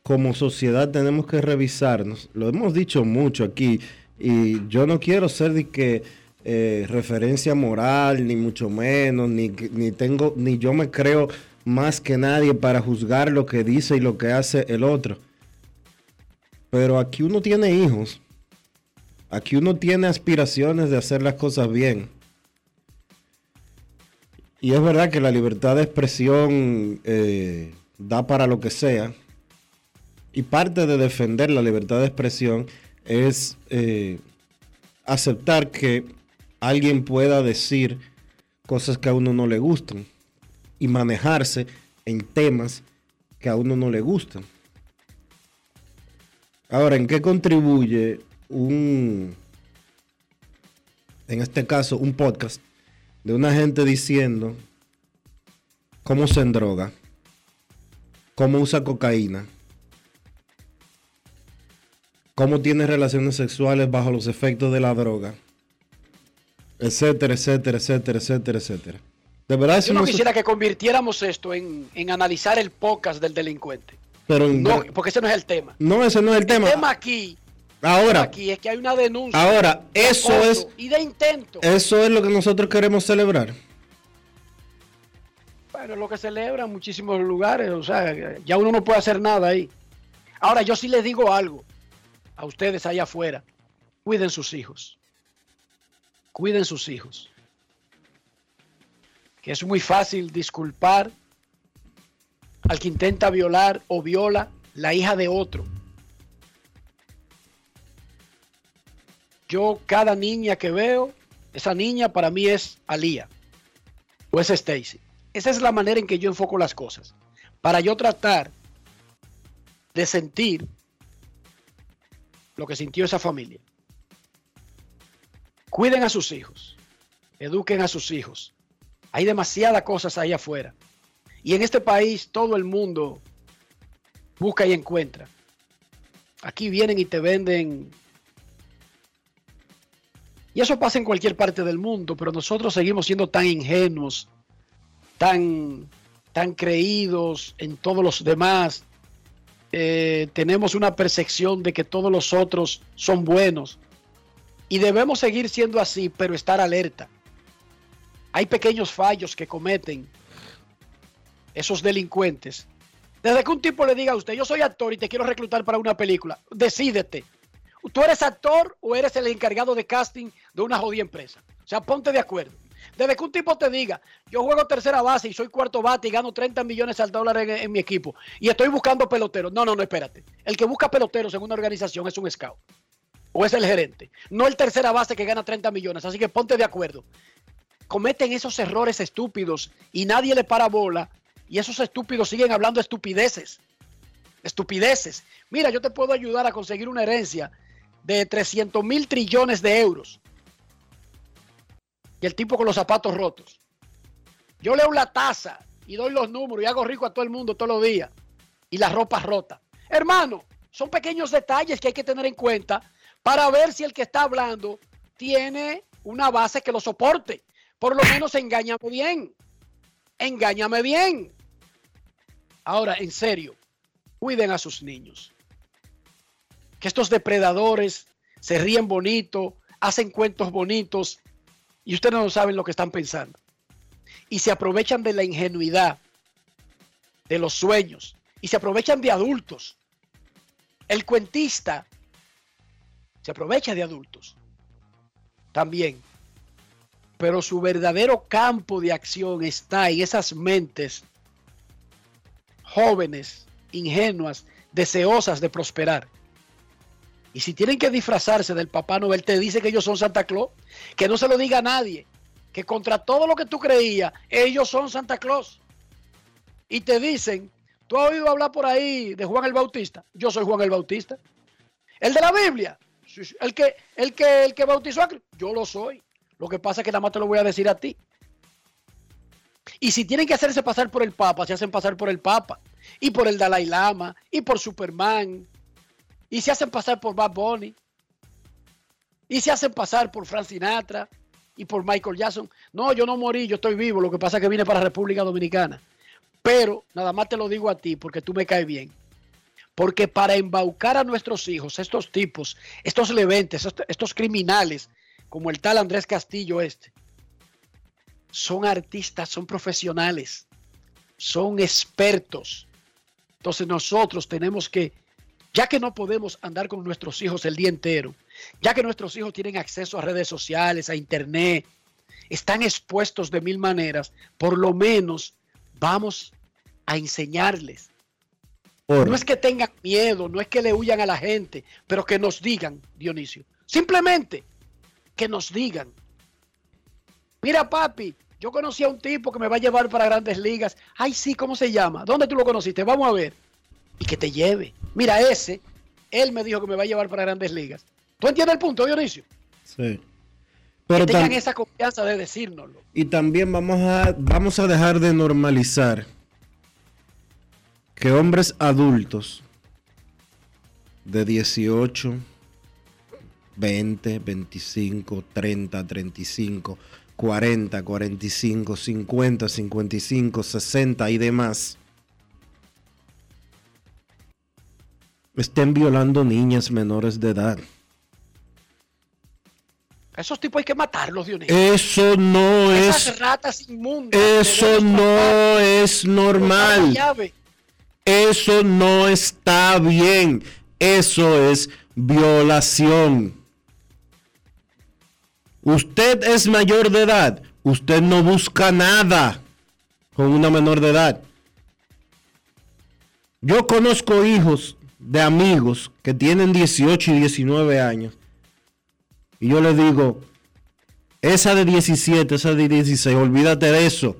como sociedad tenemos que revisarnos. Lo hemos dicho mucho aquí y yo no quiero ser de que eh, referencia moral ni mucho menos ni ni tengo ni yo me creo más que nadie para juzgar lo que dice y lo que hace el otro. Pero aquí uno tiene hijos. Aquí uno tiene aspiraciones de hacer las cosas bien. Y es verdad que la libertad de expresión eh, da para lo que sea. Y parte de defender la libertad de expresión es eh, aceptar que alguien pueda decir cosas que a uno no le gustan y manejarse en temas que a uno no le gustan. Ahora, ¿en qué contribuye un, en este caso, un podcast de una gente diciendo cómo se endroga, cómo usa cocaína, cómo tiene relaciones sexuales bajo los efectos de la droga, etcétera, etcétera, etcétera, etcétera, etcétera? De verdad Yo no quisiera que convirtiéramos esto en, en analizar el podcast del delincuente. pero No, porque ese no es el tema. no, ese no es el El tema. tema aquí, Ahora, aquí es que hay una denuncia. ahora, de eso acoso es, Y de intento. eso es lo que nosotros queremos celebrar. Bueno, es lo que celebra en muchísimos lugares. O sea, ya uno no puede hacer nada ahí. Ahora, yo sí les digo algo a ustedes allá afuera. Cuiden sus hijos. Cuiden sus hijos. Es muy fácil disculpar al que intenta violar o viola la hija de otro. Yo, cada niña que veo, esa niña para mí es Alía o es Stacy. Esa es la manera en que yo enfoco las cosas. Para yo tratar de sentir lo que sintió esa familia. Cuiden a sus hijos. Eduquen a sus hijos. Hay demasiadas cosas ahí afuera. Y en este país todo el mundo busca y encuentra. Aquí vienen y te venden. Y eso pasa en cualquier parte del mundo, pero nosotros seguimos siendo tan ingenuos, tan, tan creídos en todos los demás. Eh, tenemos una percepción de que todos los otros son buenos. Y debemos seguir siendo así, pero estar alerta. Hay pequeños fallos que cometen esos delincuentes. Desde que un tipo le diga a usted, yo soy actor y te quiero reclutar para una película, decídete. ¿Tú eres actor o eres el encargado de casting de una jodida empresa? O sea, ponte de acuerdo. Desde que un tipo te diga, yo juego tercera base y soy cuarto bate y gano 30 millones al dólar en, en mi equipo y estoy buscando peloteros. No, no, no, espérate. El que busca peloteros en una organización es un scout o es el gerente, no el tercera base que gana 30 millones. Así que ponte de acuerdo. Cometen esos errores estúpidos y nadie le para bola y esos estúpidos siguen hablando estupideces. Estupideces. Mira, yo te puedo ayudar a conseguir una herencia de 300 mil trillones de euros. Y el tipo con los zapatos rotos. Yo leo la tasa y doy los números y hago rico a todo el mundo todos los días. Y la ropa rota. Hermano, son pequeños detalles que hay que tener en cuenta para ver si el que está hablando tiene una base que lo soporte. Por lo menos engáñame bien. Engáñame bien. Ahora, en serio, cuiden a sus niños. Que estos depredadores se ríen bonito, hacen cuentos bonitos y ustedes no saben lo que están pensando. Y se aprovechan de la ingenuidad, de los sueños, y se aprovechan de adultos. El cuentista se aprovecha de adultos también. Pero su verdadero campo de acción está en esas mentes jóvenes, ingenuas, deseosas de prosperar. Y si tienen que disfrazarse del Papá Noel, te dice que ellos son Santa Claus, que no se lo diga a nadie, que contra todo lo que tú creías, ellos son Santa Claus. Y te dicen, ¿tú has oído hablar por ahí de Juan el Bautista? Yo soy Juan el Bautista. ¿El de la Biblia? ¿El, que, el, que, el que bautizó a Cristo? Yo lo soy. Lo que pasa es que nada más te lo voy a decir a ti. Y si tienen que hacerse pasar por el Papa, se hacen pasar por el Papa. Y por el Dalai Lama. Y por Superman. Y se hacen pasar por Bad Bunny. Y se hacen pasar por Frank Sinatra. Y por Michael Jackson. No, yo no morí, yo estoy vivo. Lo que pasa es que vine para República Dominicana. Pero nada más te lo digo a ti porque tú me caes bien. Porque para embaucar a nuestros hijos, estos tipos, estos leventes, estos criminales, como el tal Andrés Castillo este, son artistas, son profesionales, son expertos. Entonces nosotros tenemos que, ya que no podemos andar con nuestros hijos el día entero, ya que nuestros hijos tienen acceso a redes sociales, a internet, están expuestos de mil maneras, por lo menos vamos a enseñarles. No es que tengan miedo, no es que le huyan a la gente, pero que nos digan, Dionisio, simplemente que nos digan. Mira, papi, yo conocí a un tipo que me va a llevar para grandes ligas. Ay, sí, ¿cómo se llama? ¿Dónde tú lo conociste? Vamos a ver. Y que te lleve. Mira, ese, él me dijo que me va a llevar para grandes ligas. ¿Tú entiendes el punto, Dionisio? Sí. Pero que tengan esa confianza de decírnoslo. Y también vamos a, vamos a dejar de normalizar que hombres adultos de 18, 20, 25, 30, 35, 40, 45, 50, 55, 60 y demás estén violando niñas menores de edad. Esos tipos hay que matarlos, Dionisio. Eso no Esas es. ratas inmundas. Eso matar. no es normal. Eso no está bien. Eso es violación. Usted es mayor de edad. Usted no busca nada con una menor de edad. Yo conozco hijos de amigos que tienen 18 y 19 años. Y yo les digo, esa de 17, esa de 16, olvídate de eso.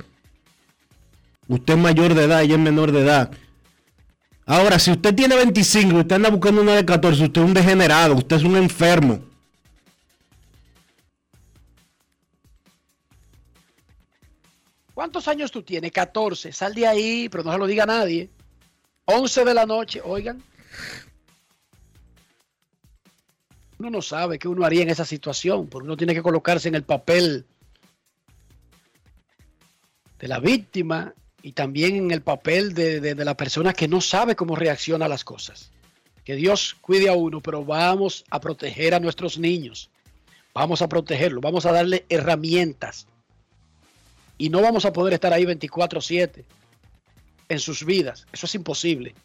Usted es mayor de edad, ella es menor de edad. Ahora, si usted tiene 25 y usted anda buscando una de 14, usted es un degenerado, usted es un enfermo. ¿Cuántos años tú tienes? 14. Sal de ahí, pero no se lo diga a nadie. 11 de la noche, oigan. Uno no sabe qué uno haría en esa situación, porque uno tiene que colocarse en el papel de la víctima y también en el papel de, de- de la persona que no sabe cómo reacciona a las cosas. Que Dios cuide a uno, pero vamos a proteger a nuestros niños. Vamos a protegerlos, vamos a darle herramientas y no vamos a poder estar ahí 24/7 en sus vidas. Eso es imposible.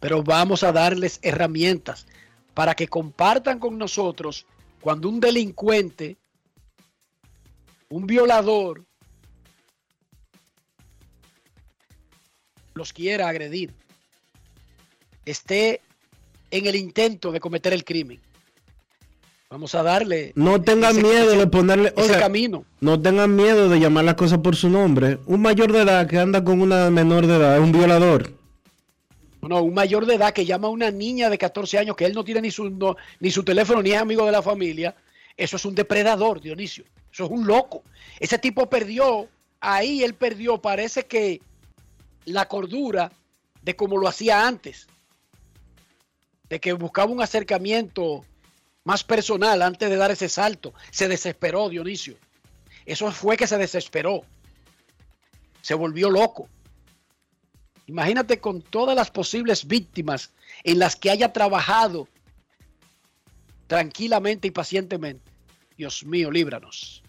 Pero vamos a darles herramientas para que compartan con nosotros cuando un delincuente, un violador, los quiera agredir, esté en el intento de cometer el crimen. Vamos a darle No tengan ese- miedo ese- de ponerle... ese oiga, camino. no tengan miedo de llamar las cosas por su nombre. Un mayor de edad que anda con una menor de edad es un violador. No, un mayor de edad que llama a una niña de 14 años que él no tiene ni su, no- ni su teléfono ni es amigo de la familia, eso es un depredador, Dionisio. Eso es un loco. Ese tipo perdió, ahí él perdió, parece que la cordura de como lo hacía antes, de que buscaba un acercamiento más personal antes de dar ese salto. Se desesperó, Dionisio. Eso fue que se desesperó. Se volvió loco. Imagínate con todas las posibles víctimas en las que haya trabajado tranquilamente y pacientemente. Dios mío, líbranos.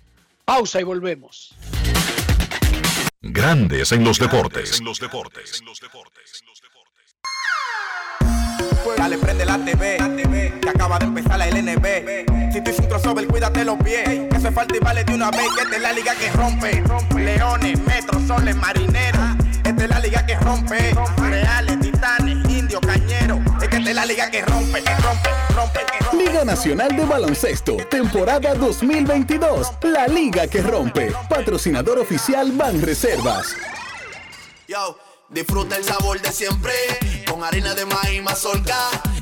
Pausa y volvemos. Grandes en los deportes. Dale, prende la TV, que acaba de empezar la LNB. Si tú hiciste un crossover, cuídate los pies. Que hace falta y vale de una vez. Que esta es la liga que rompe. Leones, metros, soles, marineros. Esta es la liga que rompe. Reales, titanes, indios, cañeros. Es que esta es la liga que rompe, que rompe, rompe, que rompe. Liga Nacional de Baloncesto, temporada 2022. La liga que rompe. Patrocinador oficial Banreservas. Yo, disfruta el sabor de siempre con harina de maíz mazorca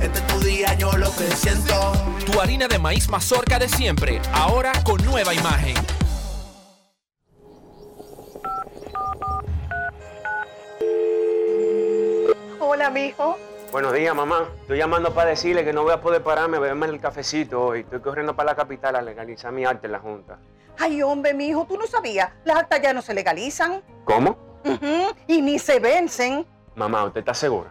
Este es tu día, yo lo que siento. Tu harina de maíz mazorca de siempre, ahora con nueva imagen. Hola, mijo. Buenos días, mamá. Estoy llamando para decirle que no voy a poder pararme a beberme el cafecito hoy. Estoy corriendo para la capital a legalizar mi arte en la Junta. Ay, hombre, mijo, tú no sabías. Las actas ya no se legalizan. ¿Cómo? Ujú, Y ni se vencen. Mamá, ¿usted está segura?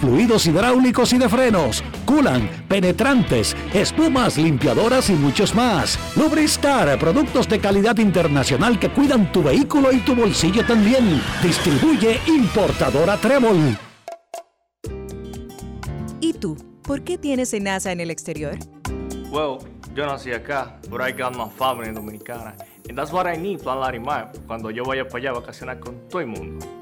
fluidos hidráulicos y de frenos, culan, penetrantes, espumas, limpiadoras y muchos más. Lubristar, productos de calidad internacional que cuidan tu vehículo y tu bolsillo también. Distribuye importadora Trébol. ¿Y tú? ¿Por qué tienes NASA en el exterior? Well, yo nací acá, but I got my family dominicana. And that's what I need, Plan Larimar, cuando yo vaya para allá a vacacionar con todo el mundo.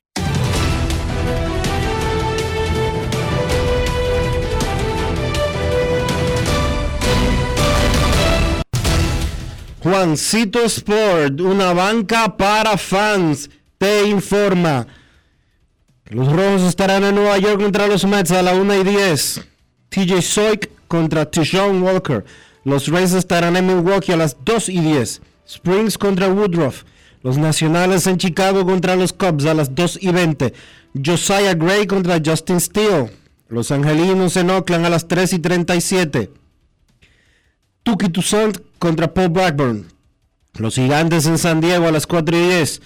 Juancito Sport, una banca para fans, te informa. Los Rojos estarán en Nueva York contra los Mets a la 1 y 10. TJ Soik contra Tishon Walker. Los Rays estarán en Milwaukee a las 2 y 10. Springs contra Woodruff. Los Nacionales en Chicago contra los Cubs a las 2 y 20. Josiah Gray contra Justin Steele. Los Angelinos en Oakland a las 3 y 37. Tuki Toussaint contra Paul Blackburn. Los Gigantes en San Diego a las 4 y 10.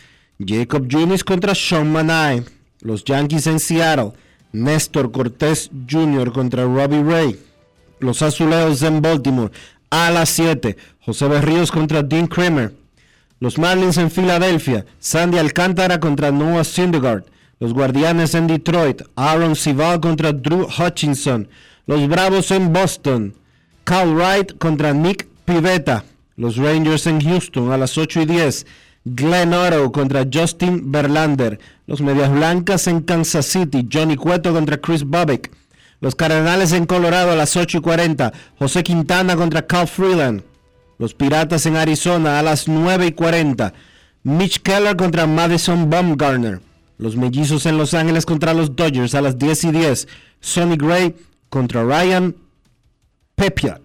Jacob Junis contra Sean Manai. Los Yankees en Seattle. Néstor Cortés Jr. contra Robbie Ray. Los Azulejos en Baltimore a las 7. José Berríos contra Dean Kramer. Los Marlins en Filadelfia. Sandy Alcántara contra Noah Syndergaard. Los Guardianes en Detroit. Aaron Sival contra Drew Hutchinson. Los Bravos en Boston. Cal Wright contra Nick Pivetta. Los Rangers en Houston a las 8 y 10. Glenn Otto contra Justin Verlander. Los Medias Blancas en Kansas City. Johnny Cueto contra Chris Bobbick. Los Cardenales en Colorado a las 8 y 40. José Quintana contra Cal Freeland. Los Piratas en Arizona a las 9 y 40. Mitch Keller contra Madison Bumgarner. Los Mellizos en Los Ángeles contra los Dodgers a las 10 y 10. Sonny Gray contra Ryan Pepiot.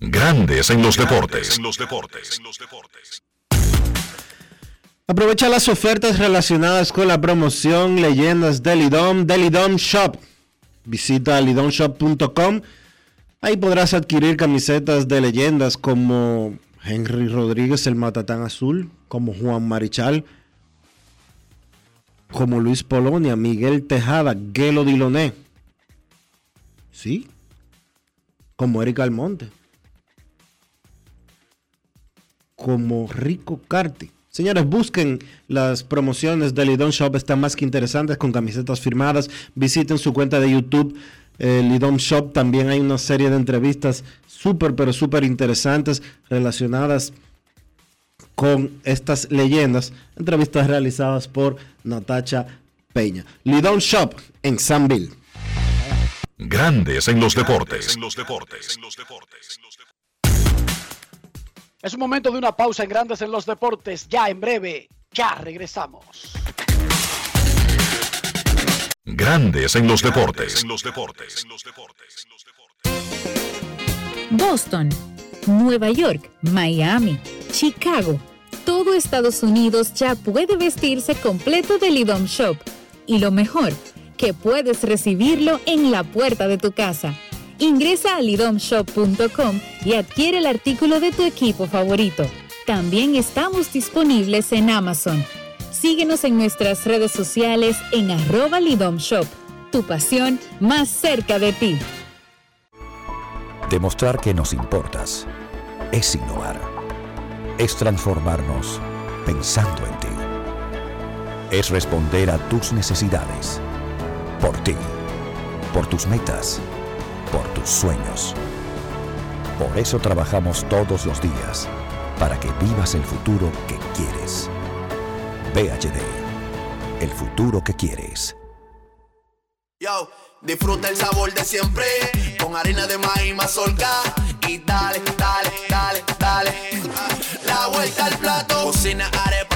Grandes en los deportes. Aprovecha las ofertas relacionadas con la promoción Leyendas del Lidom del Lidom Shop. Visita lidomshop.com. Ahí podrás adquirir camisetas de leyendas como Henry Rodríguez, el Matatán Azul, como Juan Marichal, como Luis Polonia, Miguel Tejada, Gelo Diloné. Sí, como Eric Almonte, como Rico Carti. Señores, busquen las promociones de Lidon Shop, están más que interesantes con camisetas firmadas. Visiten su cuenta de YouTube, eh, Lidon Shop. También hay una serie de entrevistas súper, pero súper interesantes relacionadas con estas leyendas. Entrevistas realizadas por Natacha Peña. Lidon Shop en Sanville. Grandes en los deportes. Es un momento de una pausa en Grandes en los Deportes. Ya en breve, ya regresamos. Grandes en los deportes. Boston, Nueva York, Miami, Chicago. Todo Estados Unidos ya puede vestirse completo del IDOM Shop. Y lo mejor, que puedes recibirlo en la puerta de tu casa. Ingresa a lidomshop.com y adquiere el artículo de tu equipo favorito. También estamos disponibles en Amazon. Síguenos en nuestras redes sociales en arroba lidomshop. Tu pasión más cerca de ti. Demostrar que nos importas es innovar. Es transformarnos pensando en ti. Es responder a tus necesidades. Por ti. Por tus metas. Por tus sueños. Por eso trabajamos todos los días. Para que vivas el futuro que quieres. PHD. El futuro que quieres. Yo, disfruta el sabor de siempre con harina de maíz mazorca y dale, dale, dale, dale. La vuelta al plato, cocina arepa,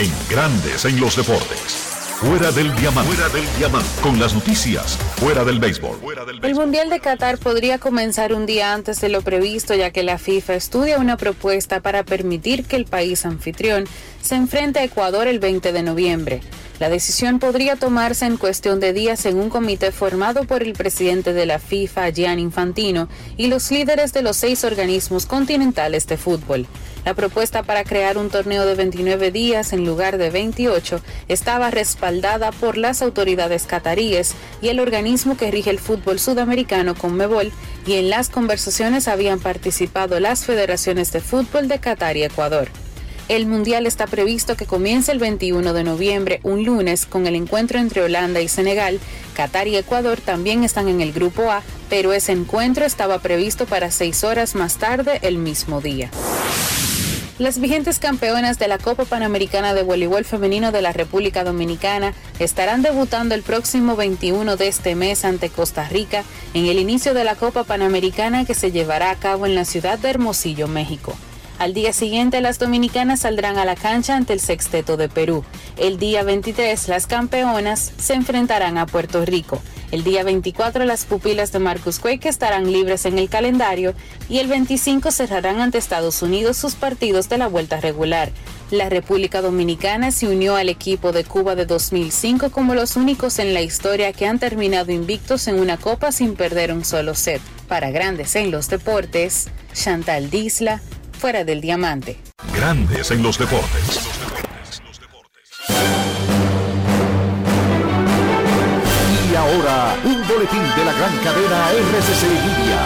En Grandes en los deportes. Fuera del diamante. Fuera del diamante. Con las noticias. Fuera del béisbol. El Mundial de Qatar podría comenzar un día antes de lo previsto ya que la FIFA estudia una propuesta para permitir que el país anfitrión se enfrente a Ecuador el 20 de noviembre. La decisión podría tomarse en cuestión de días en un comité formado por el presidente de la FIFA, Gianni Infantino, y los líderes de los seis organismos continentales de fútbol. La propuesta para crear un torneo de 29 días en lugar de 28 estaba respaldada por las autoridades cataríes y el organismo que rige el fútbol sudamericano Conmebol y en las conversaciones habían participado las federaciones de fútbol de Qatar y Ecuador. El Mundial está previsto que comience el 21 de noviembre, un lunes, con el encuentro entre Holanda y Senegal. Qatar y Ecuador también están en el Grupo A, pero ese encuentro estaba previsto para seis horas más tarde el mismo día. Las vigentes campeonas de la Copa Panamericana de Voleibol Femenino de la República Dominicana estarán debutando el próximo 21 de este mes ante Costa Rica en el inicio de la Copa Panamericana que se llevará a cabo en la ciudad de Hermosillo, México. Al día siguiente, las dominicanas saldrán a la cancha ante el sexteto de Perú. El día 23, las campeonas se enfrentarán a Puerto Rico. El día 24, las pupilas de Marcus Quake estarán libres en el calendario y el 25 cerrarán ante Estados Unidos sus partidos de la vuelta regular. La República Dominicana se unió al equipo de Cuba de 2005 como los únicos en la historia que han terminado invictos en una copa sin perder un solo set. Para Grandes en los Deportes, Chantal Disla, fuera del diamante. Grandes en los deportes. Y ahora, un boletín de la gran cadena RCC Libia.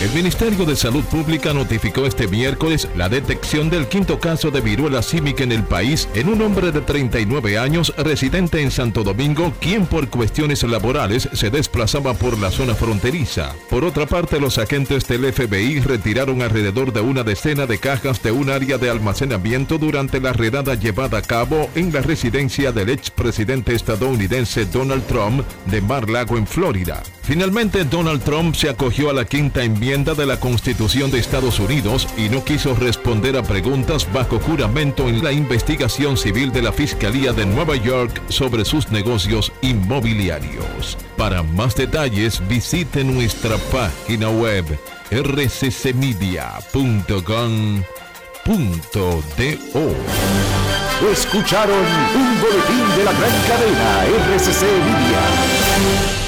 El Ministerio de Salud Pública notificó este miércoles la detección del quinto caso de viruela símica en el país en un hombre de 39 años residente en Santo Domingo, quien por cuestiones laborales se desplazaba por la zona fronteriza. Por otra parte, los agentes del FBI retiraron alrededor de una decena de cajas de un área de almacenamiento durante la redada llevada a cabo en la residencia del expresidente estadounidense Donald Trump de Mar Lago en Florida. Finalmente, Donald Trump se acogió a la quinta enmienda de la Constitución de Estados Unidos y no quiso responder a preguntas bajo juramento en la investigación civil de la Fiscalía de Nueva York sobre sus negocios inmobiliarios. Para más detalles, visite nuestra página web rccmedia.com.do. Escucharon un boletín de la gran cadena RCC Media.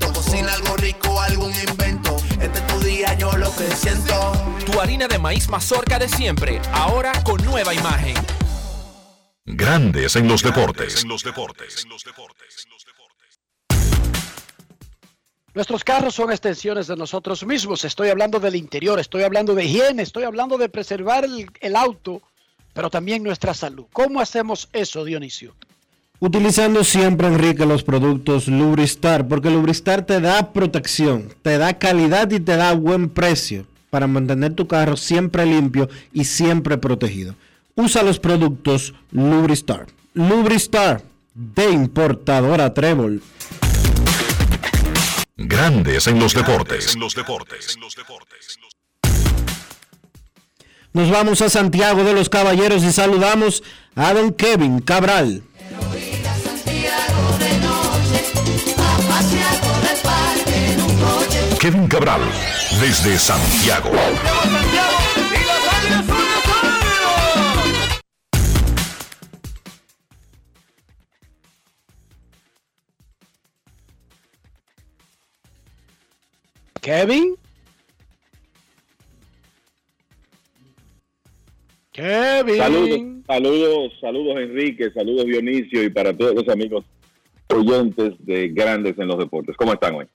Cocina algo rico, algún invento. Este es tu día, yo lo que siento. Tu harina de maíz mazorca de siempre, ahora con nueva imagen. Grandes en los deportes. Nuestros carros son extensiones de nosotros mismos. Estoy hablando del interior, estoy hablando de higiene, estoy hablando de preservar el, el auto, pero también nuestra salud. ¿Cómo hacemos eso, Dionisio? Utilizando siempre, Enrique, los productos Lubristar, porque Lubristar te da protección, te da calidad y te da buen precio para mantener tu carro siempre limpio y siempre protegido. Usa los productos Lubristar. Lubristar de importadora Trébol. Grandes en los deportes. Nos vamos a Santiago de los Caballeros y saludamos a don Kevin Cabral. Kevin Cabral, desde Santiago. Kevin. Kevin. Saludos, saludos, saludos Enrique, saludos Dionisio y para todos los amigos oyentes de Grandes en los Deportes. ¿Cómo están hoy?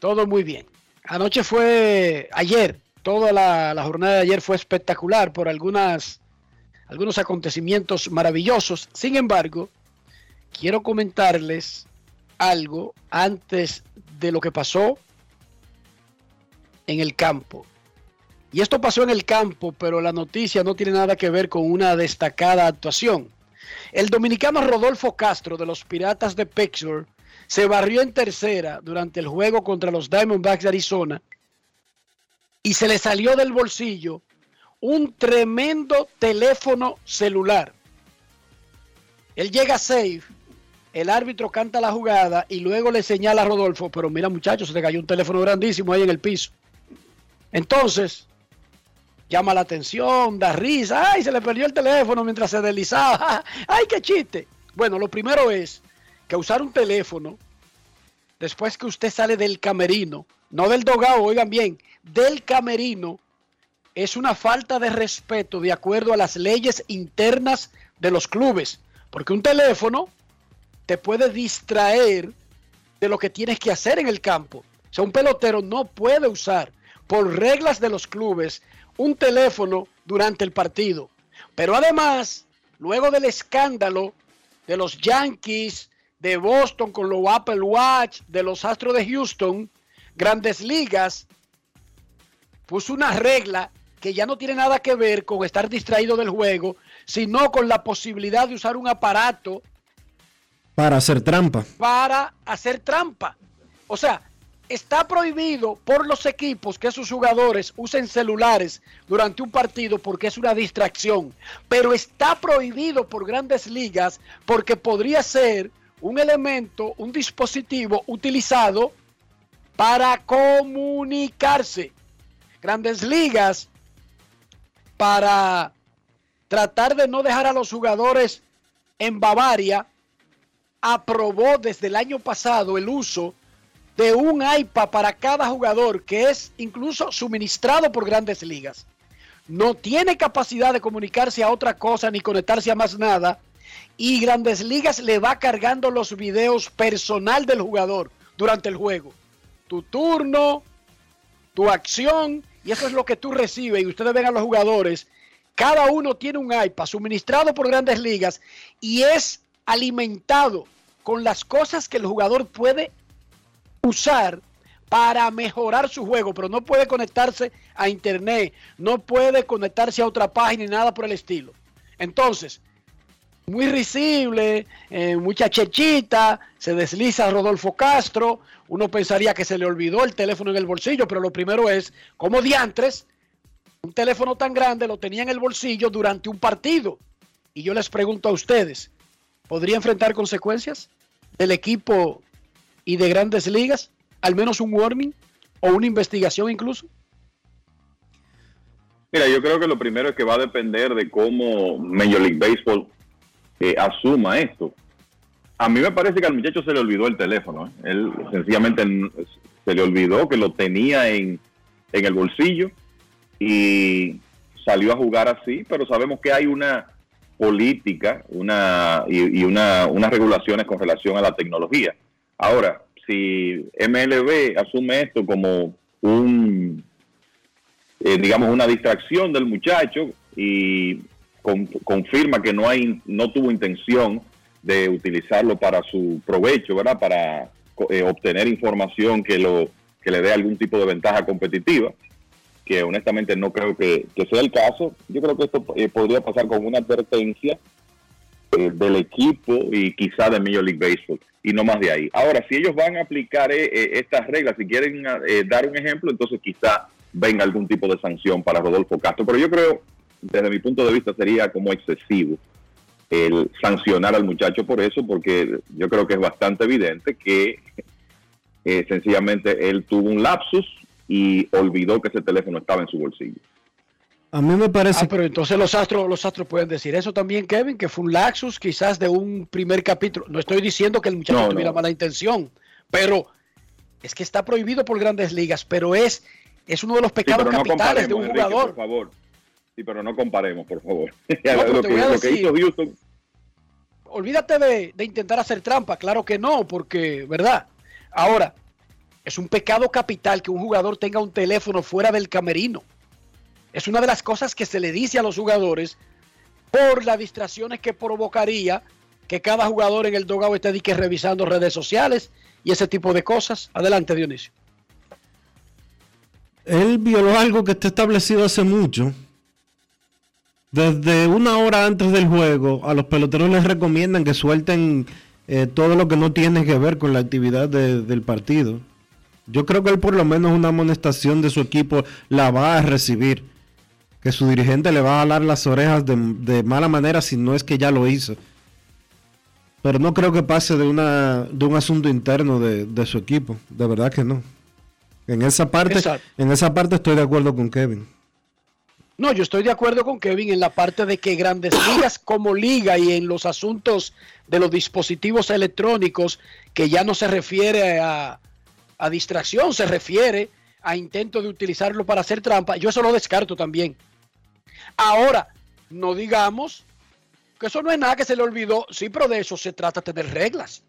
Todo muy bien. Anoche fue, ayer, toda la, la jornada de ayer fue espectacular por algunas, algunos acontecimientos maravillosos. Sin embargo, quiero comentarles algo antes de lo que pasó en el campo. Y esto pasó en el campo, pero la noticia no tiene nada que ver con una destacada actuación. El dominicano Rodolfo Castro de los Piratas de Pittsburgh se barrió en tercera durante el juego contra los Diamondbacks de Arizona y se le salió del bolsillo un tremendo teléfono celular. Él llega safe, el árbitro canta la jugada y luego le señala a Rodolfo, pero mira muchachos, se le cayó un teléfono grandísimo ahí en el piso. Entonces, llama la atención, da risa, ay, se le perdió el teléfono mientras se deslizaba, ay, qué chiste. Bueno, lo primero es que usar un teléfono después que usted sale del camerino, no del dogado, oigan bien, del camerino, es una falta de respeto de acuerdo a las leyes internas de los clubes, porque un teléfono te puede distraer de lo que tienes que hacer en el campo. O sea, un pelotero no puede usar por reglas de los clubes un teléfono durante el partido. Pero además, luego del escándalo de los Yankees de Boston con los Apple Watch, de los Astros de Houston, Grandes Ligas puso una regla que ya no tiene nada que ver con estar distraído del juego, sino con la posibilidad de usar un aparato Para hacer trampa. para hacer trampa. O sea, está prohibido por los equipos que sus jugadores usen celulares durante un partido porque es una distracción, pero está prohibido por grandes ligas porque podría ser un elemento, un dispositivo utilizado para comunicarse. Grandes ligas para tratar de no dejar a los jugadores en Bavaria, aprobó desde el año pasado el uso de un iPad para cada jugador que es incluso suministrado por grandes ligas. No tiene capacidad de comunicarse a otra cosa ni conectarse a más nada. Y grandes ligas le va cargando los videos personal del jugador durante el juego. Tu turno, tu acción, y eso es lo que tú recibes. Y ustedes ven a los jugadores, cada uno tiene un iPad suministrado por grandes ligas y es alimentado con las cosas que el jugador puede usar para mejorar su juego, pero no puede conectarse a internet, no puede conectarse a otra página ni nada por el estilo. Entonces, muy risible, eh, mucha chechita, se desliza Rodolfo Castro, uno pensaría que se le olvidó el teléfono en el bolsillo, pero lo primero es, como diantres, un teléfono tan grande lo tenía en el bolsillo durante un partido. Y yo les pregunto a ustedes, ¿podría enfrentar consecuencias del equipo y de grandes ligas? ¿Al menos un warning o una investigación incluso? Mira, yo creo que lo primero es que va a depender de cómo Major League Baseball eh, asuma esto. A mí me parece que al muchacho se le olvidó el teléfono. ¿eh? Él sencillamente se le olvidó que lo tenía en, en el bolsillo y salió a jugar así, pero sabemos que hay una política una y, y una, unas regulaciones con relación a la tecnología. Ahora, si MLB asume esto como un, eh, digamos, una distracción del muchacho y con- confirma que no hay, no tuvo intención de utilizarlo para su provecho, ¿verdad? Para eh, obtener información que lo que le dé algún tipo de ventaja competitiva, que honestamente no creo que, que sea el caso. Yo creo que esto eh, podría pasar con una advertencia eh, del equipo y quizá de Major League Baseball y no más de ahí. Ahora, si ellos van a aplicar eh, eh, estas reglas, si quieren eh, dar un ejemplo, entonces quizá venga algún tipo de sanción para Rodolfo Castro. Pero yo creo, desde mi punto de vista, sería como excesivo el sancionar al muchacho por eso, porque yo creo que es bastante evidente que eh, sencillamente él tuvo un lapsus y olvidó que ese teléfono estaba en su bolsillo. A mí me parece Ah, pero entonces los astros, los astros pueden decir eso también, Kevin, que fue un laxus quizás de un primer capítulo. No estoy diciendo que el muchacho No, tuviera no. mala intención, pero es que está prohibido por grandes ligas, pero es, es uno de los pecados no capitales de un Enrique, jugador. por favor. Sí, pero no comparemos, por favor. lo, que, lo que hizo Houston, Olvídate de, de intentar hacer trampa, claro que no, porque, ¿verdad? Ahora, es un pecado capital que un jugador tenga un teléfono fuera del camerino. Es una de las cosas que se le dice a los jugadores por las distracciones que provocaría que cada jugador en el dogado esté dique revisando redes sociales y ese tipo de cosas. Adelante, Dionisio. él violó algo que está establecido hace mucho. Desde una hora antes del juego, a los peloteros les recomiendan que suelten eh, todo lo que no tiene que ver con la actividad de- del partido. Yo creo que él por lo menos una amonestación de su equipo la va a recibir. Que su dirigente le va a jalar las orejas de, de mala manera si no es que ya lo hizo. Pero no creo que pase de, una, de un asunto interno de, de su equipo. De verdad que no. En esa parte, Exacto. en esa parte estoy de acuerdo con Kevin. No, yo estoy de acuerdo con Kevin en la parte de que grandes ligas como liga y en los asuntos de los dispositivos electrónicos, que ya no se refiere a, a distracción, se refiere a intento de utilizarlo para hacer trampa, yo eso lo descarto también. Ahora, no digamos que eso no es nada que se le olvidó, sí, pero de eso se trata tener reglas.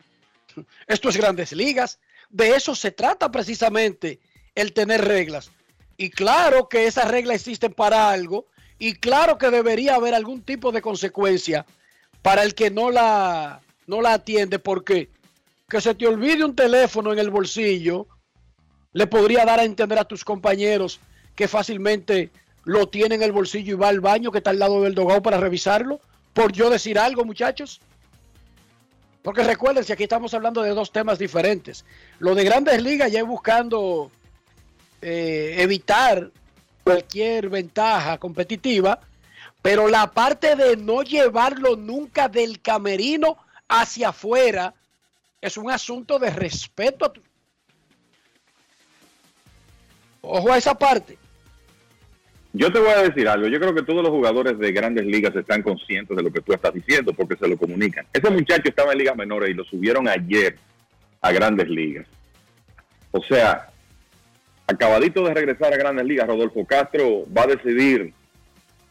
Esto es grandes ligas, de eso se trata precisamente el tener reglas. Y claro que esas reglas existen para algo y claro que debería haber algún tipo de consecuencia para el que no la, no la atiende. porque Que se te olvide un teléfono en el bolsillo le podría dar a entender a tus compañeros que fácilmente lo tiene en el bolsillo y va al baño que está al lado del dogado para revisarlo. Por yo decir algo, muchachos. Porque recuerden, si aquí estamos hablando de dos temas diferentes. Lo de grandes ligas ya es buscando eh, evitar cualquier ventaja competitiva, pero la parte de no llevarlo nunca del camerino hacia afuera es un asunto de respeto a tu... Ojo a esa parte. Yo te voy a decir algo. Yo creo que todos los jugadores de grandes ligas están conscientes de lo que tú estás diciendo porque se lo comunican. Ese muchacho estaba en ligas menores y lo subieron ayer a grandes ligas. O sea, acabadito de regresar a grandes ligas, Rodolfo Castro va a decidir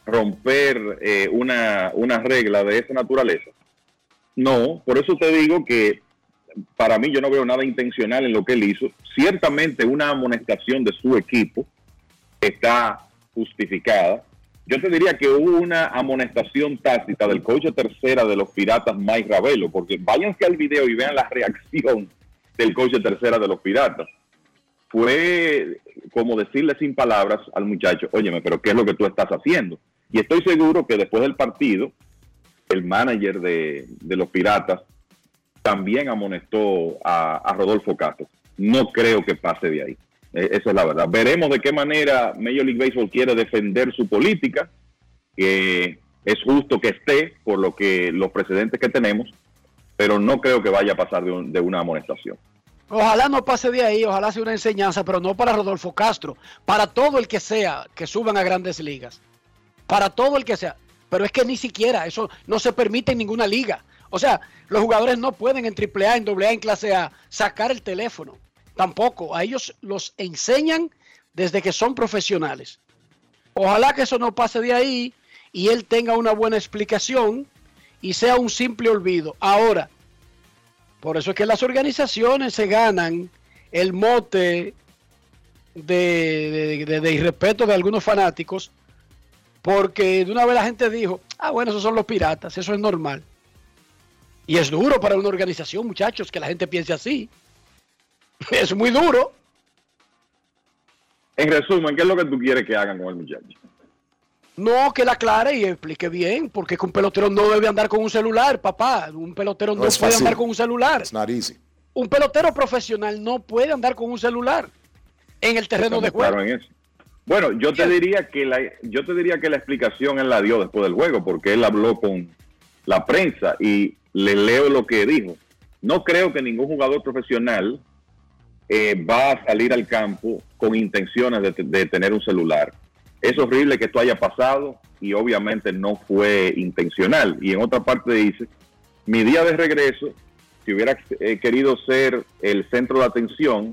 romper eh, una, una regla de esa naturaleza. No, por eso te digo que para mí yo no veo nada intencional en lo que él hizo. Ciertamente una amonestación de su equipo está justificada. Yo te diría que hubo una amonestación tácita del coach de tercera de los Piratas, Mike Ravelo, porque váyanse al video y vean la reacción del coach tercera de los Piratas. Fue como decirle sin palabras al muchacho, óyeme, pero ¿qué es lo que tú estás haciendo? Y estoy seguro que después del partido, el manager de, de los Piratas también amonestó a, Rodolfo Castro. No creo que pase de ahí. E, esa es la verdad. Veremos de qué manera Major League Baseball quiere defender su política, que es justo que esté por lo que los precedentes que tenemos, pero no creo que vaya a pasar de, de una amonestación. Ojalá no pase de ahí, ojalá sea una enseñanza, pero no para Rodolfo Castro, para todo el que sea que suban a grandes ligas, para todo el que sea. Pero es que ni siquiera eso no se permite en ninguna liga. O sea, los jugadores no pueden en AAA, en AA, en clase A sacar el teléfono. Tampoco. A ellos los enseñan desde que son profesionales. Ojalá que eso no pase de ahí y él tenga una buena explicación y sea un simple olvido. Ahora, por eso es que las organizaciones se ganan el mote de, de, de, irrespeto de algunos fanáticos, porque de una vez la gente dijo, ah, bueno, esos son los piratas, eso es normal. Y es duro para una organización, muchachos, que la gente piense así. Es muy duro. En resumen, ¿qué es lo que tú quieres que hagan con el muchacho? No, que la aclare y explique bien, porque un pelotero no debe andar con un celular, papá. Un pelotero no, puede andar con un celular. Un pelotero profesional no puede andar con un celular en el terreno de juego. Bueno, yo te diría que la, yo te diría que la explicación él la dio después del juego, porque él habló con la prensa y le leo lo que dijo. No creo que ningún jugador profesional eh, va a salir al campo con intenciones de, tener un celular. Es horrible que esto haya pasado y obviamente no fue intencional. Y en otra parte dice, mi día de regreso, si hubiera eh, querido ser el centro de atención,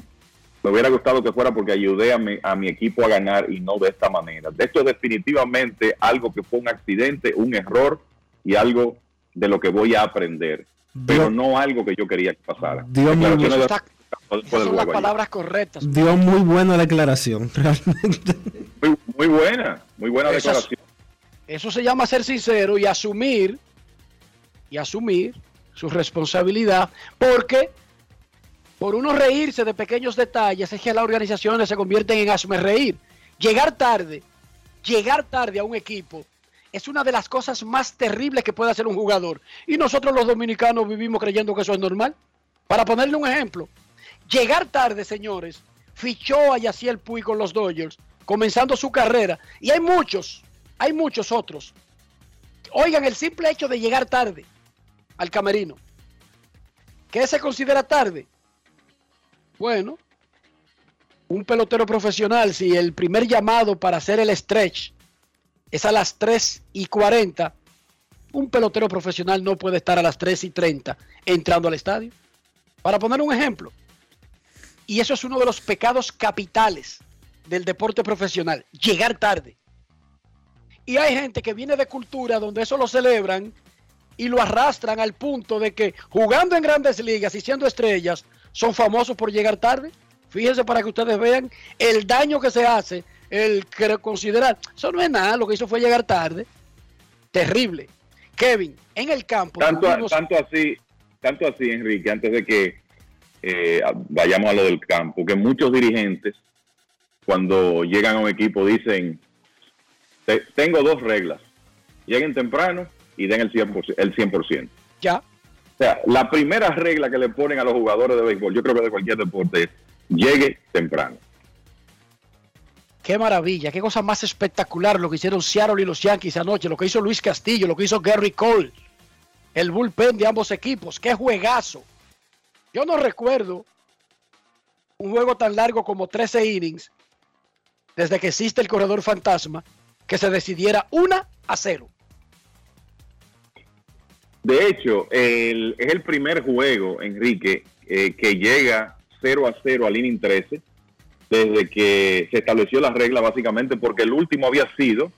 me hubiera gustado que fuera porque ayudé a mi, a mi equipo a ganar y no de esta manera. De esto es definitivamente algo que fue un accidente, un error y algo de lo que voy a aprender, pero no algo que yo quería que pasara. Dios muy son las palabras correctas. Dio muy buena declaración, realmente. Muy, buena, muy buena declaración. Eso se llama ser sincero y asumir y asumir su responsabilidad, porque por uno reírse de pequeños detalles es que las organizaciones se convierten en asme reír. Llegar tarde, llegar tarde a un equipo es una de las cosas más terribles que puede hacer un jugador. Y nosotros los dominicanos vivimos creyendo que eso es normal. Para ponerle un ejemplo, llegar tarde, señores, fichó a Yaciel Puy con los Dodgers, comenzando su carrera. Y hay muchos, hay muchos otros. Oigan, el simple hecho de llegar tarde al camerino. ¿Qué se considera tarde? Bueno, un pelotero profesional, si el primer llamado para hacer el stretch es a las 3 y 40. Un pelotero profesional no puede estar a las 3 y 30 entrando al estadio. Para poner un ejemplo. Y eso es uno de los pecados capitales del deporte profesional, llegar tarde. Y hay gente que viene de cultura donde eso lo celebran y lo arrastran al punto de que jugando en grandes ligas y siendo estrellas son famosos por llegar tarde. Fíjense para que ustedes vean el daño que se hace el considerar. Eso no es nada, lo que hizo fue llegar tarde. Terrible. Kevin, en el campo. Tanto, así, tanto así, Enrique, antes de que eh, vayamos a lo del campo, que muchos dirigentes, cuando llegan a un equipo, dicen, "Te- tengo dos reglas, lleguen temprano y den el 100%. El 100%. Ya. O sea, la primera regla que le ponen a los jugadores de béisbol, yo creo que de cualquier deporte, es llegue temprano. Qué maravilla, qué cosa más espectacular lo que hicieron Seattle y los Yankees anoche, lo que hizo Luis Castillo, lo que hizo Gary Cole, el bullpen de ambos equipos, qué juegazo. Yo no recuerdo un juego tan largo como 13 innings desde que existe el corredor fantasma que se decidiera una a cero. De hecho, es el primer juego, Enrique, eh, que llega 0 a 0 al inning 13 desde que se estableció la regla, básicamente porque el último había sido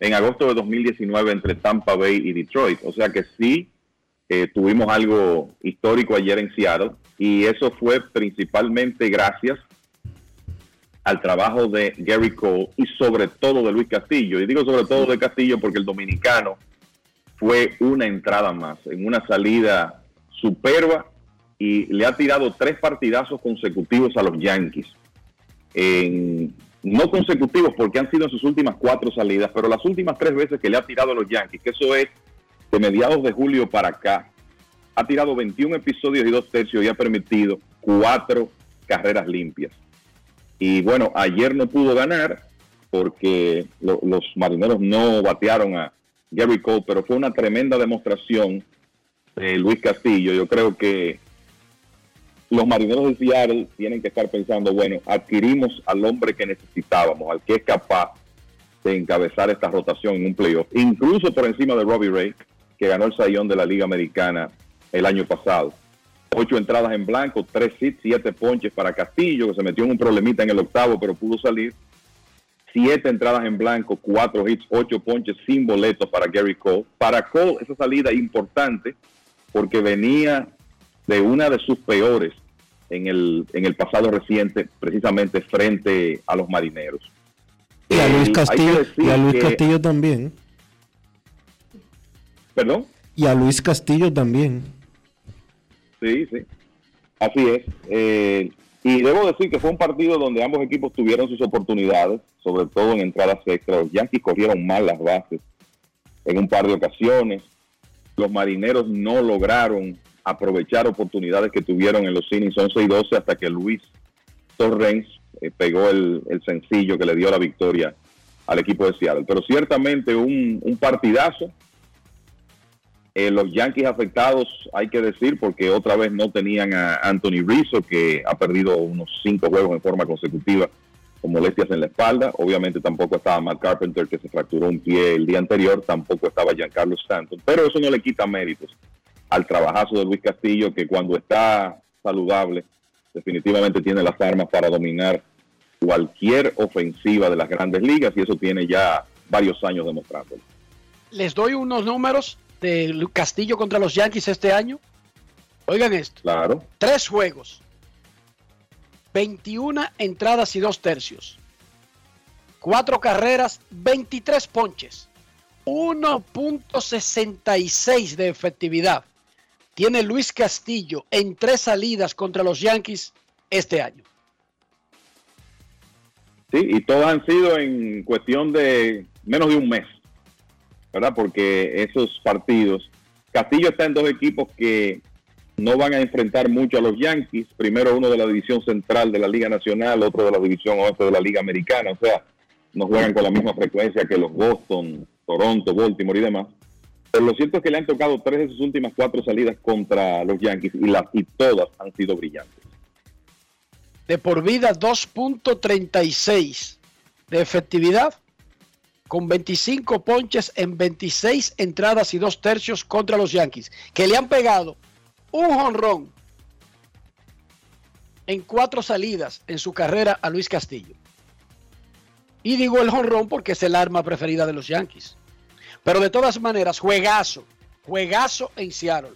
en agosto de 2019 entre Tampa Bay y Detroit. O sea que sí eh, tuvimos algo histórico ayer en Seattle y eso fue principalmente gracias al trabajo de Gary Cole y sobre todo de Luis Castillo. Y digo sobre todo de Castillo porque el dominicano fue una entrada más, en una salida superba y le ha tirado tres partidazos consecutivos a los Yankees. En- no consecutivos porque han sido en sus últimas cuatro salidas, pero las últimas tres veces que le ha tirado a los Yankees, que eso es de mediados de julio para acá, ha tirado 21 episodios y dos tercios y ha permitido cuatro carreras limpias. Y bueno, ayer no pudo ganar porque lo- los marineros no batearon a Gary Cole, pero fue una tremenda demostración de Luis Castillo. Yo creo que los marineros de Seattle tienen que estar pensando, bueno, adquirimos al hombre que necesitábamos, al que es capaz de encabezar esta rotación en un playoff, incluso por encima de Robbie Ray, que ganó el sayón de la Liga Americana el año pasado. Ocho entradas en blanco, tres hits, siete ponches para Castillo, que se metió en un problemita en el octavo, pero pudo salir. Siete entradas en blanco, cuatro hits, ocho ponches sin boletos para Gary Cole. Para Cole, esa salida importante porque venía de una de sus peores en el, en el pasado reciente, precisamente frente a los marineros. Y a Eh, Luis que Castillo, y a Luis que- Castillo también. ¿Perdón? Y a Luis Castillo también. Sí, sí. Así es. Eh, y debo decir que fue un partido donde ambos equipos tuvieron sus oportunidades, sobre todo en entradas extras. Los Yankees corrieron mal las bases en un par de ocasiones. Los marineros no lograron aprovechar oportunidades que tuvieron en los innings 11 y 12 hasta que Luis Torrens eh, pegó el, el sencillo que le dio la victoria al equipo de Seattle. Pero ciertamente un, un partidazo. Eh, los Yankees afectados, hay que decir, porque otra vez no tenían a Anthony Rizzo, que ha perdido unos cinco juegos en forma consecutiva con molestias en la espalda. Obviamente tampoco estaba Matt Carpenter, que se fracturó un pie el día anterior. Tampoco estaba Giancarlo Stanton. Pero eso no le quita méritos al trabajazo de Luis Castillo, que cuando está saludable, definitivamente tiene las armas para dominar cualquier ofensiva de las grandes ligas. Y eso tiene ya varios años demostrándolo. Les doy unos números de Castillo contra los Yankees este año. Oigan esto. Claro. Tres juegos. 21 entradas y dos tercios. Cuatro carreras, 23 ponches. 1.66 de efectividad. Tiene Luis Castillo en tres salidas contra los Yankees este año. Sí, y todos han sido en cuestión de menos de un mes, ¿verdad? Porque esos partidos, Castillo está en dos equipos que no van a enfrentar mucho a los Yankees, primero uno de la división central de la Liga Nacional, otro de la división oeste de la Liga Americana, o sea, no juegan con la misma frecuencia que los Boston, Toronto, Baltimore y demás. Pero lo cierto es que le han tocado tres de sus últimas cuatro salidas contra los Yankees y, las, y todas han sido brillantes. De por vida 2.36 de efectividad con 25 ponches en 26 entradas y dos tercios contra los Yankees, que le han pegado un jonrón en cuatro salidas en su carrera a Luis Castillo. Y digo el jonrón porque es el arma preferida de los Yankees. Pero de todas maneras, juegazo, juegazo en Seattle.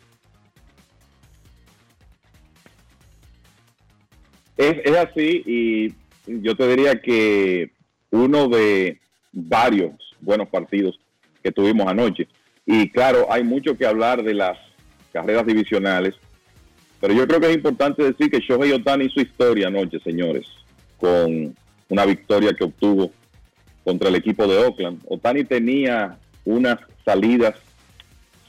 Es, es así y yo te diría que uno de varios buenos partidos que tuvimos anoche. Y claro, hay mucho que hablar de las carreras divisionales, pero yo creo que es importante decir que Shohei Otani hizo historia anoche, señores, con una victoria que obtuvo contra el equipo de Oakland. Otani tenía unas salidas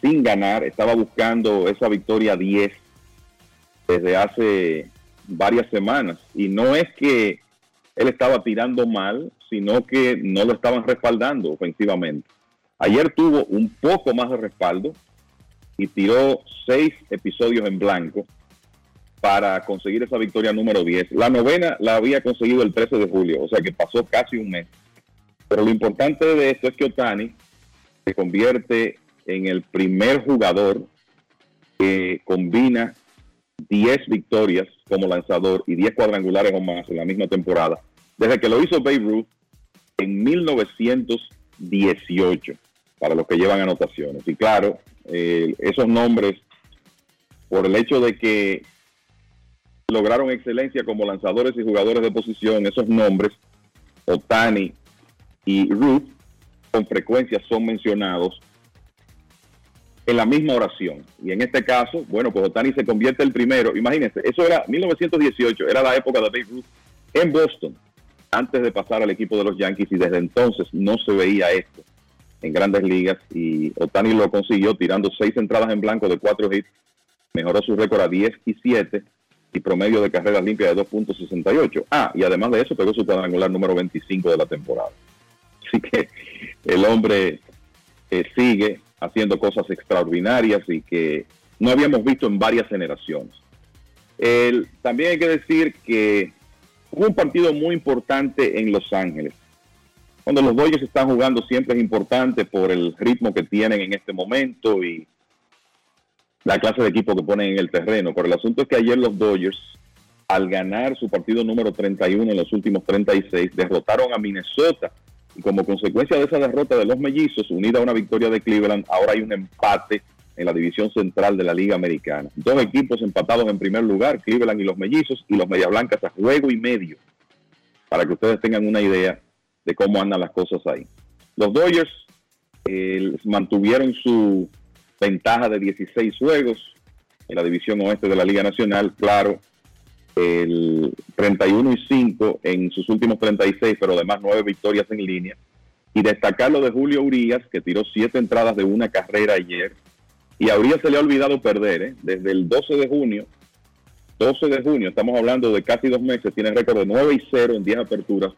sin ganar, estaba buscando esa victoria 10 desde hace varias semanas. Y no es que él estaba tirando mal, sino que no lo estaban respaldando ofensivamente. Ayer tuvo un poco más de respaldo y tiró seis episodios en blanco para conseguir esa victoria número 10. La novena la había conseguido el 13 de julio, o sea que pasó casi un mes. Pero lo importante de esto es que Otani se convierte en el primer jugador que combina 10 victorias como lanzador y 10 cuadrangulares o más en la misma temporada, desde que lo hizo Babe Ruth en 1918, para los que llevan anotaciones. Y claro, eh, esos nombres, por el hecho de que lograron excelencia como lanzadores y jugadores de posición, esos nombres, Otani y Ruth, con frecuencia son mencionados en la misma oración. Y en este caso, bueno, pues Otani se convierte el primero. Imagínense, eso era 1918, era la época de Babe Ruth en Boston, antes de pasar al equipo de los Yankees, y desde entonces no se veía esto en grandes ligas. Y Otani lo consiguió tirando seis entradas en blanco de cuatro hits, mejoró su récord a 10 y 7 y promedio de carreras limpias de 2.68. Ah, y además de eso pegó su cuadrangular número 25 de la temporada. Así que el hombre eh, sigue haciendo cosas extraordinarias y que no habíamos visto en varias generaciones. también hay que decir que hubo un partido muy importante en Los Ángeles. Cuando los Dodgers están jugando siempre es importante por el ritmo que tienen en este momento y la clase de equipo que ponen en el terreno. Pero el asunto es que ayer los Dodgers, al ganar su partido número 31 en los últimos 36, derrotaron a Minnesota y como consecuencia de esa derrota de los mellizos, unida a una victoria de Cleveland, ahora hay un empate en la división central de la Liga Americana. Dos equipos empatados en primer lugar, Cleveland y los mellizos, y los Media Blancas a juego y medio, para que ustedes tengan una idea de cómo andan las cosas ahí. Los Dodgers eh, mantuvieron su ventaja de 16 juegos en la división oeste de la Liga Nacional, claro, el 31 y 5 en sus últimos 36, pero además nueve victorias en línea. Y destacar lo de Julio Urias, que tiró siete entradas de una carrera ayer. Y a Urias se le ha olvidado perder, ¿eh? desde el 12 de junio. 12 de junio, estamos hablando de casi dos meses, tiene récord de 9 y 0 en 10 aperturas,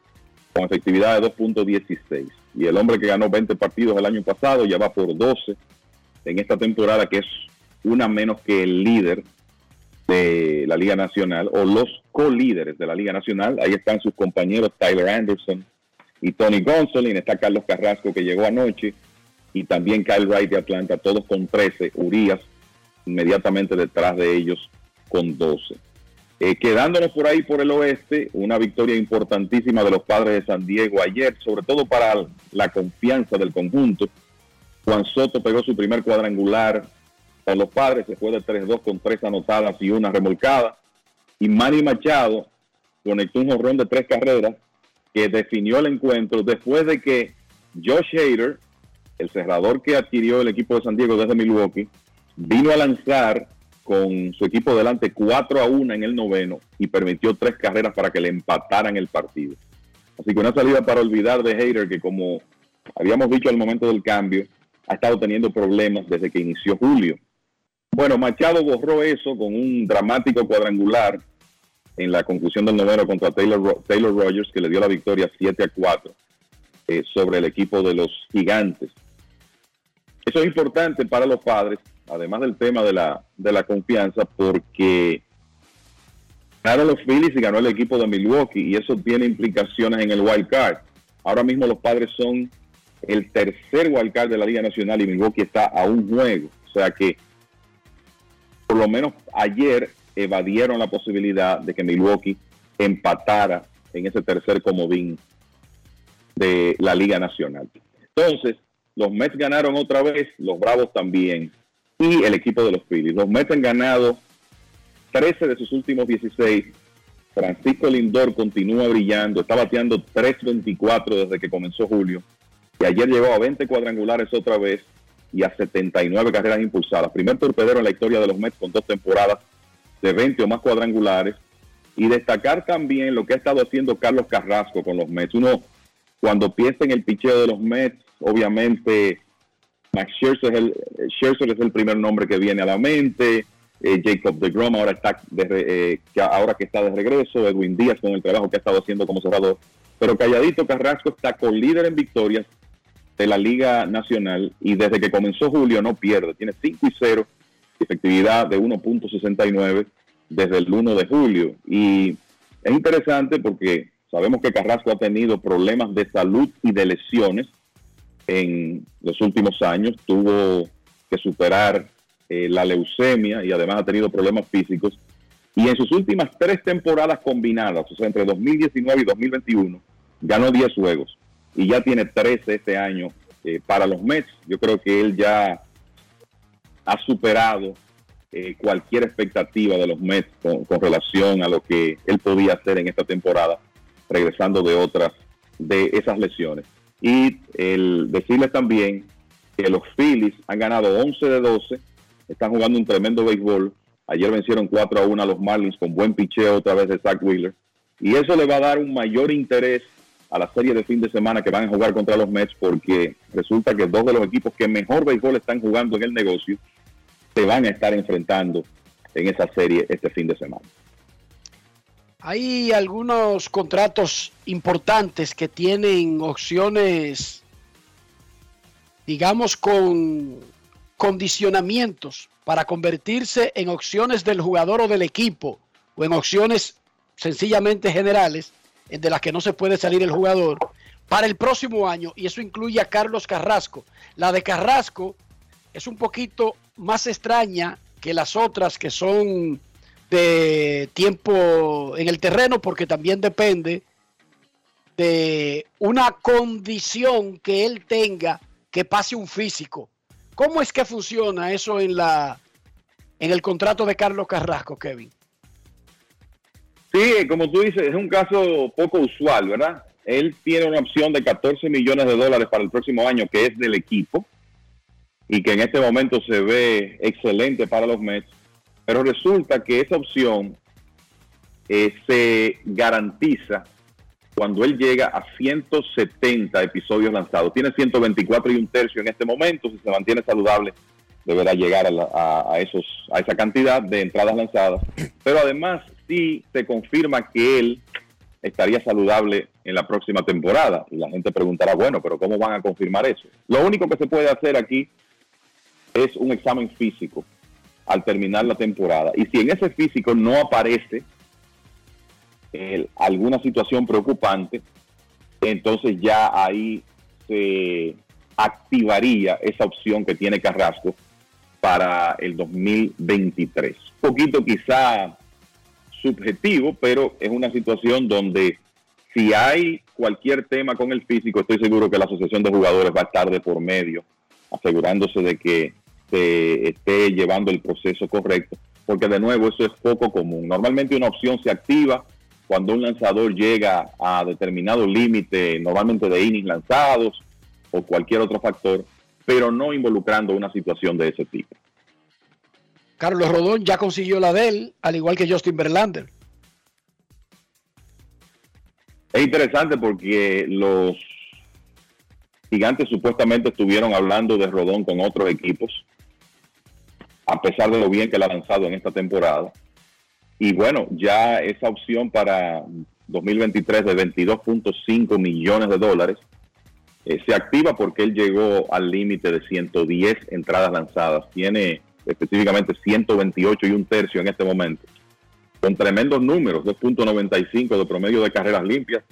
con efectividad de 2.16. Y el hombre que ganó 20 partidos el año pasado ya va por 12 en esta temporada, que es una menos que el líder de la Liga Nacional o los co-líderes de la Liga Nacional. Ahí están sus compañeros Tyler Anderson y Tony Gonsolin. Está Carlos Carrasco que llegó anoche y también Kyle Wright de Atlanta, todos con 13. Urias inmediatamente detrás de ellos con 12. Eh, quedándonos por ahí por el oeste, una victoria importantísima de los padres de San Diego ayer, sobre todo para la confianza del conjunto. Juan Soto pegó su primer cuadrangular los padres, se fue de 3-2 con tres anotadas y una remolcada. Y Manny Machado conectó un jorrón de tres carreras que definió el encuentro después de que Josh Hader, el cerrador que adquirió el equipo de San Diego desde Milwaukee, vino a lanzar con su equipo delante 4 a 1 en el noveno y permitió tres carreras para que le empataran el partido. Así que una salida para olvidar de Hader que como habíamos dicho al momento del cambio, ha estado teniendo problemas desde que inició julio. Bueno, Machado borró eso con un dramático cuadrangular en la conclusión del noveno contra Taylor, Taylor Rogers, que le dio la victoria 7 a 4 eh, sobre el equipo de los gigantes. Eso es importante para los padres, además del tema de la, de la confianza, porque ganaron los Phillies y ganó el equipo de Milwaukee, y eso tiene implicaciones en el wild card. Ahora mismo los padres son el tercer wild card de la Liga Nacional y Milwaukee está a un juego. O sea que por lo menos ayer evadieron la posibilidad de que Milwaukee empatara en ese tercer comodín de la Liga Nacional. Entonces, los Mets ganaron otra vez, los Bravos también, y el equipo de los Phillies. Los Mets han ganado 13 de sus últimos 16 Francisco Lindor continúa brillando, está bateando 3.24 desde que comenzó julio y ayer llegó a 20 cuadrangulares otra vez y a 79 carreras impulsadas. Primer torpedero en la historia de los Mets con dos temporadas de 20 o más cuadrangulares. Y destacar también lo que ha estado haciendo Carlos Carrasco con los Mets. Uno, cuando piensa en el picheo de los Mets, obviamente Max Scherzer es el, Scherzer es el primer nombre que viene a la mente. Eh, Jacob de Grom ahora está de, eh, que ahora que está de regreso, Edwin Díaz con el trabajo que ha estado haciendo como cerrador, pero calladito Carrasco está con líder en victorias de la Liga Nacional y desde que comenzó julio no pierde, tiene 5 y 0, efectividad de 1.69 desde el 1 de julio. Y es interesante porque sabemos que Carrasco ha tenido problemas de salud y de lesiones en los últimos años, tuvo que superar eh, la leucemia y además ha tenido problemas físicos. Y en sus últimas tres temporadas combinadas, o sea, entre 2019 y 2021, ganó 10 juegos y ya tiene 13 este año eh, para los Mets. Yo creo que él ya ha superado eh, cualquier expectativa de los Mets con, relación a lo que él podía hacer en esta temporada, regresando de otras de esas lesiones. Y el decirles también que los Phillies han ganado 11 de 12 están jugando un tremendo béisbol. Ayer vencieron 4 a 1 a los Marlins con buen picheo otra vez de Zach Wheeler. Y eso le va a dar un mayor interés a la serie de fin de semana que van a jugar contra los Mets porque resulta que dos de los equipos que mejor béisbol están jugando en el negocio se van a estar enfrentando en esa serie este fin de semana. Hay algunos contratos importantes que tienen opciones, digamos, con condicionamientos para convertirse en opciones del jugador o del equipo o en opciones sencillamente generales de las que no se puede salir el jugador para el próximo año y eso incluye a Carlos Carrasco. La de Carrasco es un poquito más extraña que las otras que son de tiempo en el terreno porque también depende de una condición que él tenga que pase un físico. ¿Cómo es que funciona eso en la en el contrato de Carlos Carrasco, Kevin? Sí, como tú dices, es un caso poco usual, ¿verdad? Él tiene una opción de 14 millones de dólares para el próximo año, que es del equipo, y que en este momento se ve excelente para los Mets, pero resulta que esa opción eh, se garantiza cuando él llega a 170 episodios lanzados. Tiene 124 y un tercio en este momento. Si se mantiene saludable, deberá llegar a, esos, a esa cantidad de entradas lanzadas. Pero además, sí se confirma que él estaría saludable en la próxima temporada. Y la gente preguntará, bueno, pero ¿cómo van a confirmar eso? Lo único que se puede hacer aquí es un examen físico al terminar la temporada. Y si en ese físico no aparece alguna situación preocupante, entonces ya ahí se activaría esa opción que tiene Carrasco para el 2023. Un poquito quizá subjetivo, pero es una situación donde si hay cualquier tema con el físico, estoy seguro que la Asociación de Jugadores va a estar de por medio, asegurándose de que se esté llevando el proceso correcto, porque de nuevo eso es poco común. Normalmente una opción se activa cuando un lanzador llega a determinado límite, normalmente de innings lanzados o cualquier otro factor, pero no involucrando una situación de ese tipo. Carlos Rodón ya consiguió la de él, al igual que Justin Verlander. Es interesante porque los gigantes supuestamente estuvieron hablando de Rodón con otros equipos, a pesar de lo bien que le ha lanzado en esta temporada. Y bueno, ya esa opción para 2023 de 22.5 millones de dólares eh, se activa porque él llegó al límite de 110 entradas lanzadas. Tiene específicamente 128 y un tercio en este momento. Con tremendos números, 2.95 de promedio de carreras limpias,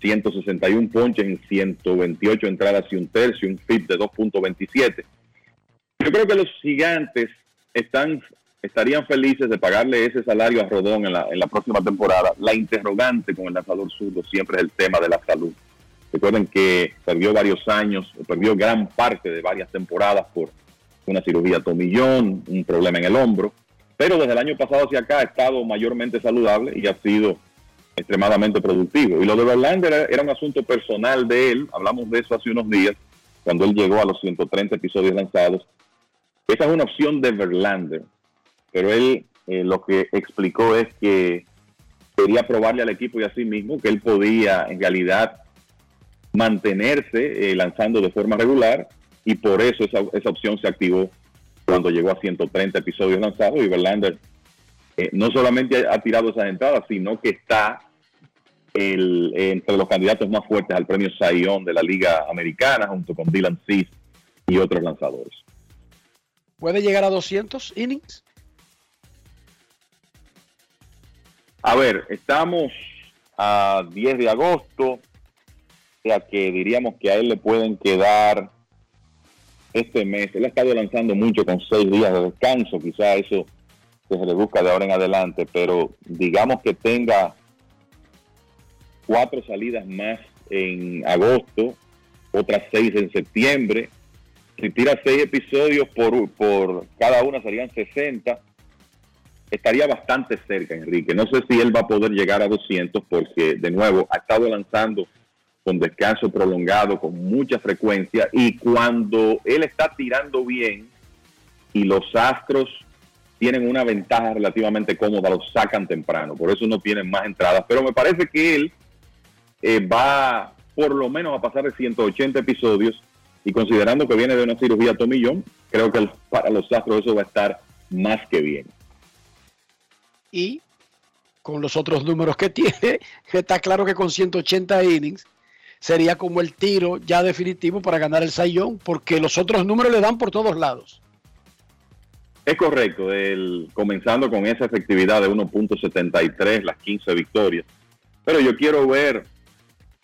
161 ponches en 128 entradas y un tercio, un FIP de 2.27. Yo creo que los gigantes están estarían felices de pagarle ese salario a Rodón en la, en la próxima temporada. La interrogante con el lanzador zurdo siempre es el tema de la salud. Recuerden que perdió varios años, perdió gran parte de varias temporadas por una cirugía tomillón, un problema en el hombro. pero desde el año pasado hacia acá ha estado mayormente saludable y ha sido extremadamente productivo. Y lo de Verlander era, un asunto personal de él, hablamos de eso hace unos días, cuando él llegó a los 130 episodios lanzados. Esa es una opción de Verlander, pero él eh, lo que explicó es que quería probarle al equipo y a sí mismo que él podía en realidad mantenerse eh, lanzando de forma regular y por eso esa, esa opción se activó cuando llegó a 130 episodios lanzados y Verlander eh, no solamente ha tirado esas entradas, sino que está el, entre los candidatos más fuertes al premio Sayón de la Liga Americana, junto con Dylan Cease y otros lanzadores. ¿Puede llegar a 200 innings? A ver, estamos a 10 de agosto, o sea que diríamos que a él le pueden quedar este mes. Él ha estado lanzando mucho con seis días de descanso, quizá eso se reduzca de ahora en adelante, pero digamos que tenga cuatro salidas más en agosto, otras seis en septiembre. Si tira seis episodios por, por cada una serían 60. Estaría bastante cerca, Enrique. No sé si él va a poder llegar a 200 porque, de nuevo, ha estado lanzando con descanso prolongado, con mucha frecuencia, y cuando él está tirando bien y los astros tienen una ventaja relativamente cómoda, los sacan temprano, por eso no tienen más entradas, pero me parece que él eh, va por lo menos a pasar de 180 episodios y considerando que viene de una cirugía tomillón, creo que para los astros eso va a estar más que bien. Y con los otros números que tiene, está claro que con 180 innings sería como el tiro ya definitivo para ganar el Sayón, porque los otros números le dan por todos lados. Es correcto, el, comenzando con esa efectividad de 1.73, las 15 victorias. Pero yo quiero ver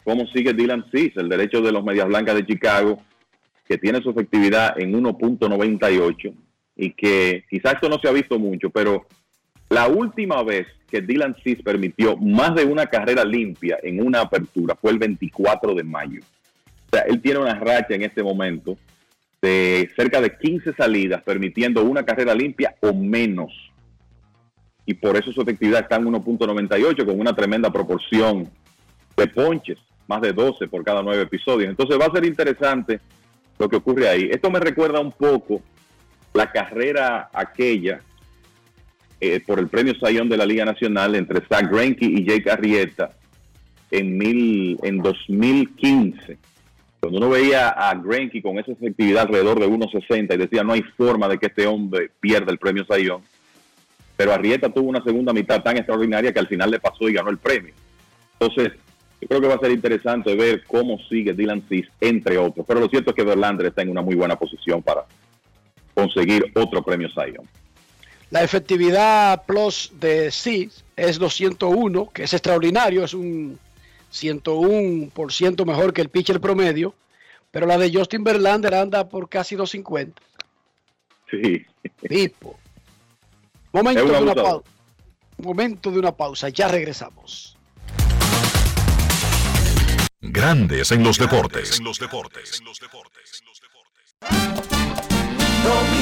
cómo sigue Dylan Cease, el derecho de los Medias Blancas de Chicago, que tiene su efectividad en 1.98 y que quizás esto no se ha visto mucho, pero la última vez que Dylan Cease permitió más de una carrera limpia en una apertura fue el 24 de mayo. O sea, él tiene una racha en este momento de cerca de 15 salidas, permitiendo una carrera limpia o menos. Y por eso su efectividad está en 1.98 con una tremenda proporción de ponches, más de 12 por cada 9 episodios. Entonces va a ser interesante lo que ocurre ahí. Esto me recuerda un poco la carrera aquella eh, por el premio Sayón de la Liga Nacional entre Zach Greinke y Jake Arrieta en, mil, en 2015. Cuando uno veía a Greinke con esa efectividad alrededor de 1.60 y decía no hay forma de que este hombre pierda el premio Sayón, pero Arrieta tuvo una segunda mitad tan extraordinaria que al final le pasó y ganó el premio. Entonces, yo creo que va a ser interesante ver cómo sigue Dylan Cease, entre otros. Pero lo cierto es que Verlander está en una muy buena posición para conseguir otro premio Sayón. La efectividad plus de Cease es 201, que es extraordinario, es un 101% mejor que el pitcher promedio, pero la de Justin Verlander anda por casi 250. Sí. Tipo. Momento de una pausa. Momento de una pausa, ya regresamos. Grandes en los deportes. En los deportes. Dominicana,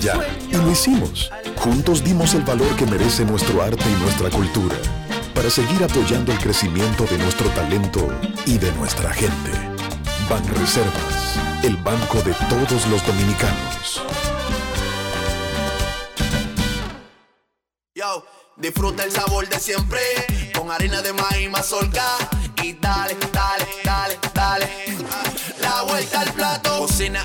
y lo hicimos. Juntos dimos el valor que merece nuestro arte y nuestra cultura para seguir apoyando el crecimiento de nuestro talento y de nuestra gente. Banreservas, el banco de todos los dominicanos. Yo, disfruta el sabor de siempre con harina de maíz mazorca y dale, dale, dale, dale. La vuelta al plato, cocina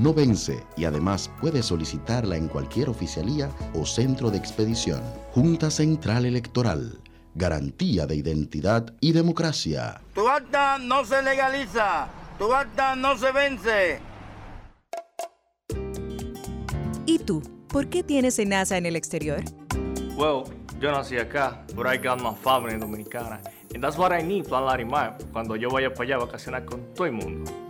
no vence y además puedes solicitarla en cualquier oficialía o centro de expedición. Junta Central Electoral. Garantía de identidad y democracia. Tu acta no se legaliza. Tu acta no se vence. ¿Y tú? ¿Por qué tienes NASA en el exterior? Well, yo nací acá, but I got my family dominicana. And that's what I need, Plan Larimar, cuando yo vaya para allá a vacacionar con todo el mundo.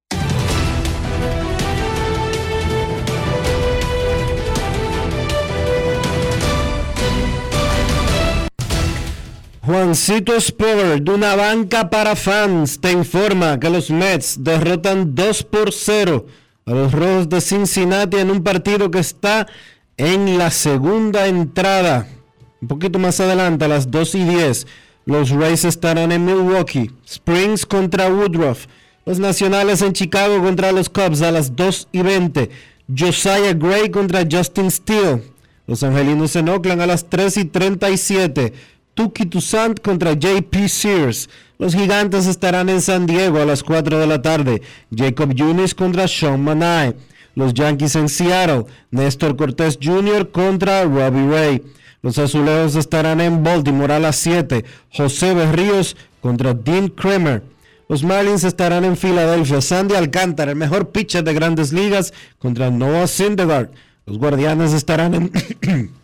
Juancito Sport, de una banca para fans, te informa que los Mets derrotan 2 por 0 a los Rojos de Cincinnati en un partido que está en la segunda entrada. Un poquito más adelante, a las 2 y 10, los Rays estarán en Milwaukee. Springs contra Woodruff. Los Nacionales en Chicago contra los Cubs a las 2 y 20. Josiah Gray contra Justin Steele. Los Angelinos en Oakland a las 3 y 37. Tuki Toussaint contra JP Sears. Los Gigantes estarán en San Diego a las 4 de la tarde. Jacob Yunis contra Sean Manae. Los Yankees en Seattle. Néstor Cortés Jr. contra Robbie Ray. Los Azulejos estarán en Baltimore a las 7. José Berríos contra Dean Kramer. Los Marlins estarán en Filadelfia. Sandy Alcántara, el mejor pitcher de grandes ligas, contra Noah Syndergaard. Los Guardianes estarán en...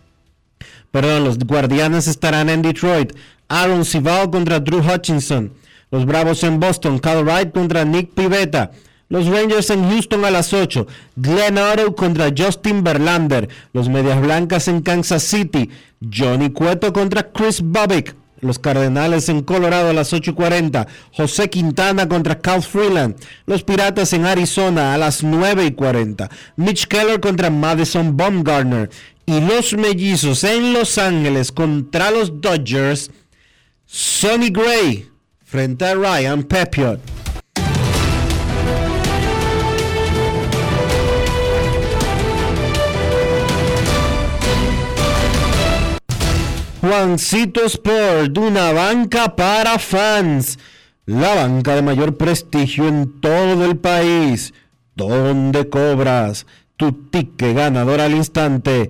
Perdón, los Guardianes estarán en Detroit. Aaron Sival contra Drew Hutchinson. Los Bravos en Boston. Cal Wright contra Nick Pivetta. Los Rangers en Houston a las 8. Glenn Otto contra Justin Verlander. Los Medias Blancas en Kansas City. Johnny Cueto contra Chris Bobbick. Los Cardenales en Colorado a las 8.40. José Quintana contra Cal Freeland. Los Piratas en Arizona a las 9.40. Mitch Keller contra Madison Baumgartner. Y los Mellizos en Los Ángeles contra los Dodgers. Sonny Gray frente a Ryan Pepiot. Juancito Sport, una banca para fans. La banca de mayor prestigio en todo el país. Donde cobras tu ticket ganador al instante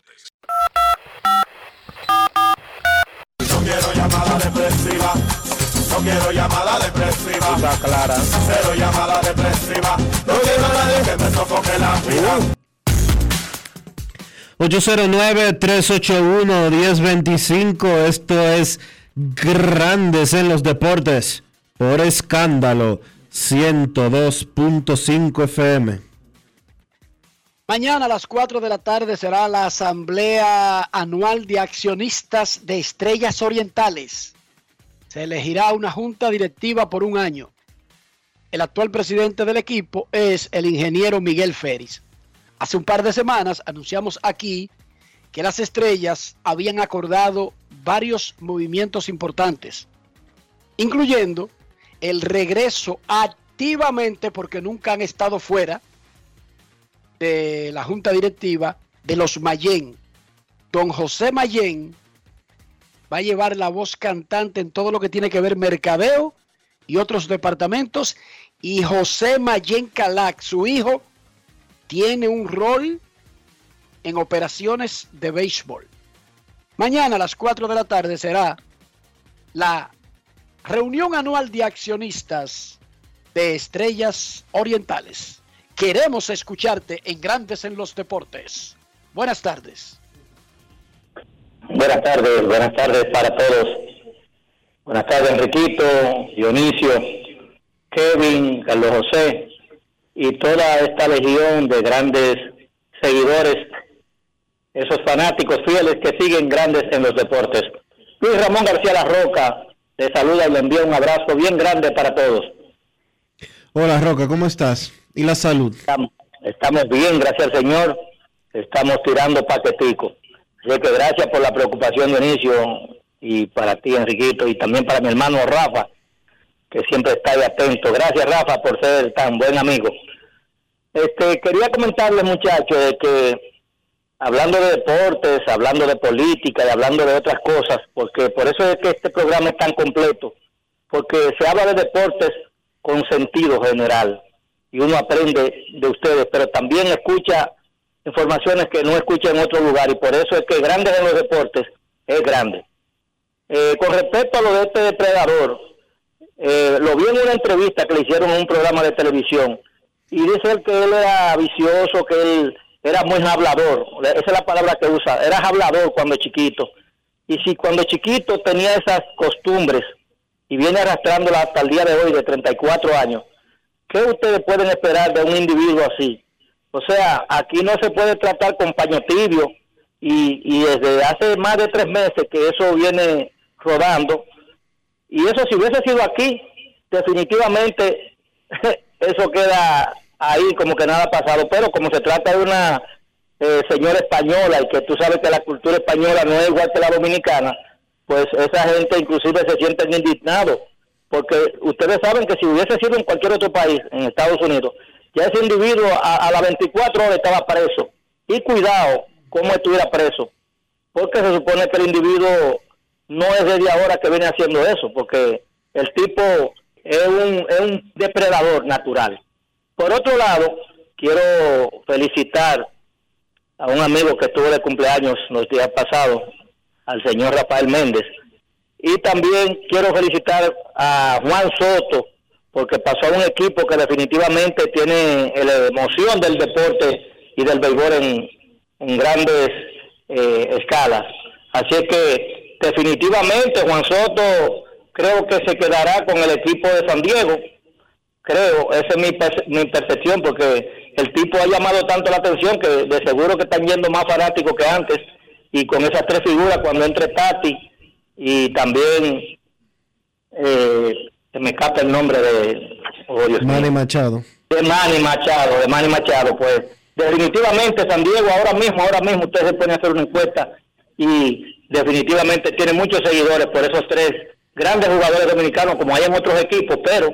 quiero llamada depresiva. No quiero llamada depresiva. clara. Cero llamada depresiva. No quiero a nadie que me sofoque la vida. 809-381-1025. Esto es Grandes en los Deportes. Por escándalo. 102.5 FM. Mañana a las 4 de la tarde será la Asamblea Anual de Accionistas de Estrellas Orientales. Se elegirá una junta directiva por un año. El actual presidente del equipo es el ingeniero Miguel Féris. Hace un par de semanas anunciamos aquí que las estrellas habían acordado varios movimientos importantes, incluyendo el regreso activamente, porque nunca han estado fuera, de la junta directiva de los Mayén. Don José Mayén va a llevar la voz cantante en todo lo que tiene que ver mercadeo y otros departamentos. Y José Mayén Calac, su hijo, tiene un rol en operaciones de béisbol. Mañana a las 4 de la tarde será la reunión anual de accionistas de Estrellas Orientales. Queremos escucharte en Grandes en los Deportes. Buenas tardes. Buenas tardes, buenas tardes para todos. Buenas tardes, Enriquito, Dionisio, Kevin, Carlos José y toda esta legión de grandes seguidores, esos fanáticos fieles que siguen grandes en los deportes. Luis Ramón García La Roca le saluda y le envía un abrazo bien grande para todos. Hola Roca, ¿cómo estás? ¿Y la salud? Estamos, bien, gracias al Señor. Estamos tirando paquetico. Así que gracias por la preocupación, Dionisio, y para ti, Enriquito, y también para mi hermano Rafa, que siempre está ahí atento. Gracias, Rafa, por ser tan buen amigo. Este, quería comentarles, muchachos, de que hablando de deportes, hablando de política y hablando de otras cosas, porque por eso es que este programa es tan completo, porque se habla de deportes con sentido general y uno aprende de ustedes, pero también escucha informaciones que no escucha en otro lugar y por eso es que Grandes en los Deportes es grande. Eh, con respecto a lo de este depredador, eh, lo vi en una entrevista que le hicieron en un programa de televisión y dice él que él era vicioso, que él era muy hablador, esa es la palabra que usa, era hablador cuando chiquito. Y si cuando chiquito tenía esas costumbres y viene arrastrándola hasta el día de hoy de 34 años, ¿qué ustedes pueden esperar de un individuo así? O sea, aquí no se puede tratar con paño tibio y, y desde hace más de tres meses que eso viene rodando. Y eso si hubiese sido aquí, definitivamente eso queda ahí como que nada ha pasado. Pero como se trata de una eh, señora española y que tú sabes que la cultura española no es igual que la dominicana, pues esa gente inclusive se sienten indignados. Porque ustedes saben que si hubiese sido en cualquier otro país, en Estados Unidos, ya ese individuo a, las 24 horas estaba preso. Y cuidado cómo estuviera preso, porque se supone que el individuo no es desde ahora que viene haciendo eso, porque el tipo es un, es un depredador natural. Por otro lado, quiero felicitar a un amigo que estuvo de cumpleaños los días pasados, al señor Rafael Méndez. Y también quiero felicitar a Juan Soto, porque pasó a un equipo que definitivamente tiene la emoción del deporte y del béisbol en, grandes eh, escalas. Así que definitivamente Juan Soto creo que se quedará con el equipo de San Diego. Creo, esa es mi, mi percepción, porque el tipo ha llamado tanto la atención que de seguro que están yendo más fanáticos que antes. Y con esas tres figuras, cuando entre Tati y también eh, se me escapa el nombre de oh, Dios mío, Manny Machado. de Manny Machado, de Manny Machado, pues definitivamente San Diego ahora mismo, ahora mismo ustedes se pueden hacer una encuesta y definitivamente tiene muchos seguidores por esos tres grandes jugadores dominicanos como hay en otros equipos, pero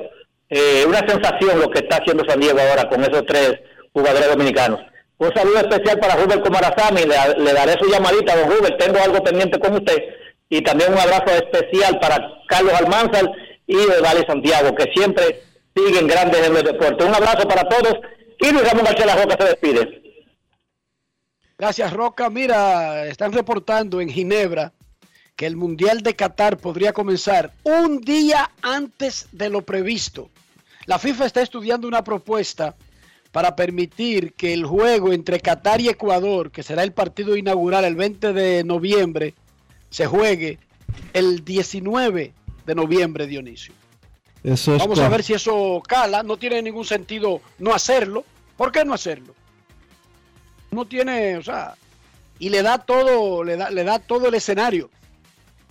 eh, una sensación lo que está haciendo San Diego ahora con esos tres jugadores dominicanos. Un saludo especial para Rubén Comarazami, le, le daré su llamadita, don Rubén, tengo algo pendiente con usted, y también un abrazo especial para Carlos Almanzar y Vale Santiago, que siempre siguen grandes en los deportes. Un abrazo para todos, y Luis Ramón García Roca se despide. Gracias, Roca. Mira, están reportando en Ginebra que el Mundial de Qatar podría comenzar un día antes de lo previsto. La FIFA está estudiando una propuesta para permitir que el juego entre Qatar y Ecuador, que será el partido inaugural el 20 de noviembre, se juegue el 19 de noviembre, Dionisio. Eso es Vamos a ver si eso cala. No tiene ningún sentido no hacerlo. ¿Por qué no hacerlo? No tiene, o sea, y le da todo, le da, le da todo el escenario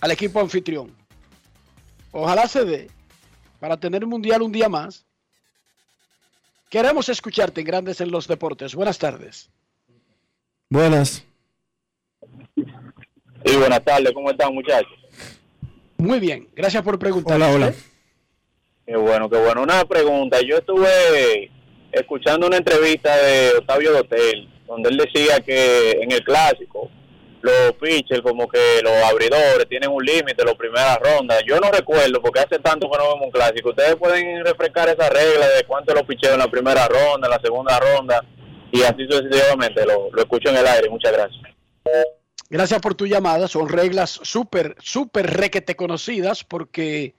al equipo anfitrión. Ojalá se dé para tener el mundial un día más. Queremos escucharte en Grandes en los Deportes. Buenas tardes. Buenas. Sí, buenas tardes, ¿cómo están muchachos? Muy bien, gracias por preguntar. Hola, hola. Qué bueno, qué bueno. Una pregunta, yo estuve escuchando una entrevista de Octavio Dotel, donde él decía que en el clásico los pitchers como que los abridores tienen un límite en las primeras rondas. Yo no recuerdo porque hace tanto que no vemos un clásico. Ustedes pueden refrescar esa regla de cuánto los picheos en la primera ronda, en la segunda ronda y así sucesivamente. Lo, lo escucho en el aire. Muchas gracias. Gracias por tu llamada. Son reglas súper, súper requete conocidas porque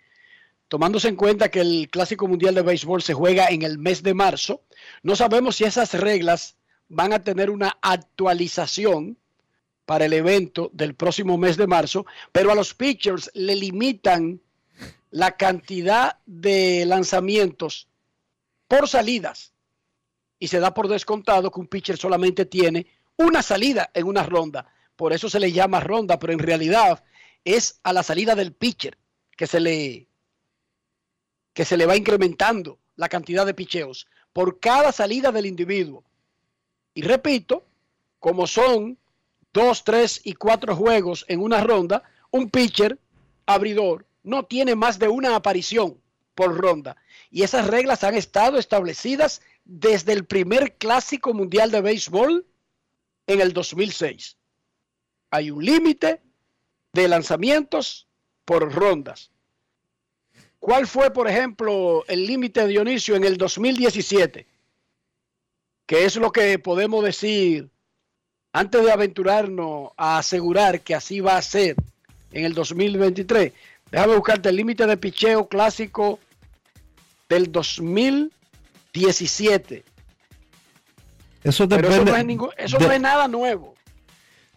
tomándose en cuenta que el Clásico Mundial de Béisbol se juega en el mes de marzo, no sabemos si esas reglas van a tener una actualización para el evento del próximo mes de marzo, pero a los pitchers le limitan la cantidad de lanzamientos por salidas y se da por descontado que un pitcher solamente tiene una salida en una ronda. Por eso se le llama ronda, pero en realidad es a la salida del pitcher que se le que se le va incrementando la cantidad de picheos por cada salida del individuo. Y repito, como son dos, tres y cuatro juegos en una ronda, un pitcher abridor no tiene más de una aparición por ronda. Y esas reglas han estado establecidas desde el primer clásico mundial de béisbol en el 2006. Hay un límite de lanzamientos por rondas. ¿Cuál fue, por ejemplo, el límite de Dionisio en el 2017? Que es lo que podemos decir antes de aventurarnos a asegurar que así va a ser en el 2023. Déjame buscarte el límite de picheo clásico del 2017. Eso Pero depende. eso, no es, ningún- eso de- no es nada nuevo.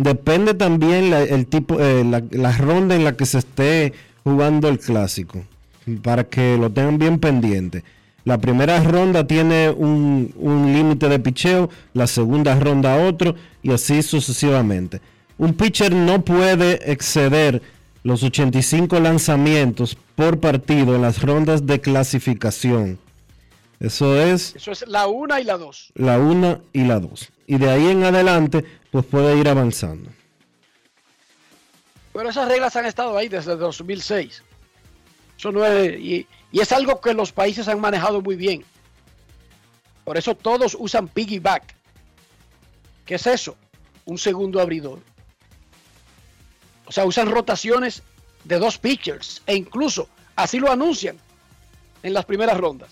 Depende también la, el tipo, eh, la, ronda en la que se esté jugando el clásico, para que lo tengan bien pendiente. La primera ronda tiene un, un límite de picheo, la segunda ronda otro y así sucesivamente. Un pitcher no puede exceder los 85 lanzamientos por partido en las rondas de clasificación. Eso es Eso es la una y la dos. la 1 y la 2. Y de ahí en adelante, pues puede ir avanzando. Pero esas reglas han estado ahí desde 2006. Eso no es, y, y es algo que los países han manejado muy bien. Por eso todos usan piggyback. ¿Qué es eso? Un segundo abridor. O sea, usan rotaciones de dos pitchers. E incluso así lo anuncian en las primeras rondas.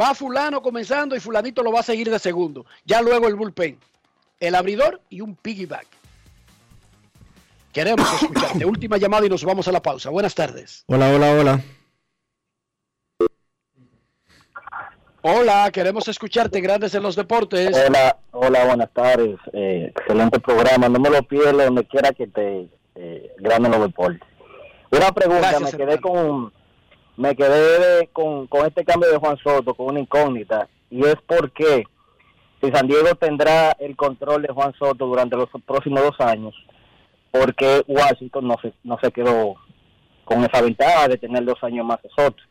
Va fulano comenzando y fulanito lo va a seguir de segundo. Ya luego el bullpen. El abridor y un piggyback. Queremos escucharte. Última llamada y nos vamos a la pausa. Buenas tardes. Hola, hola, hola. Hola, queremos escucharte. Grandes en los deportes. Hola, hola, buenas tardes. Eh, excelente programa. No me lo pierdo donde quiera que te eh, grande los deportes. Una pregunta, Gracias, me quedé con me quedé con, con este cambio de Juan Soto con una incógnita y es por qué si San Diego tendrá el control de Juan Soto durante los próximos dos años, porque Washington no se, no se quedó con esa ventaja de tener dos años más de Soto.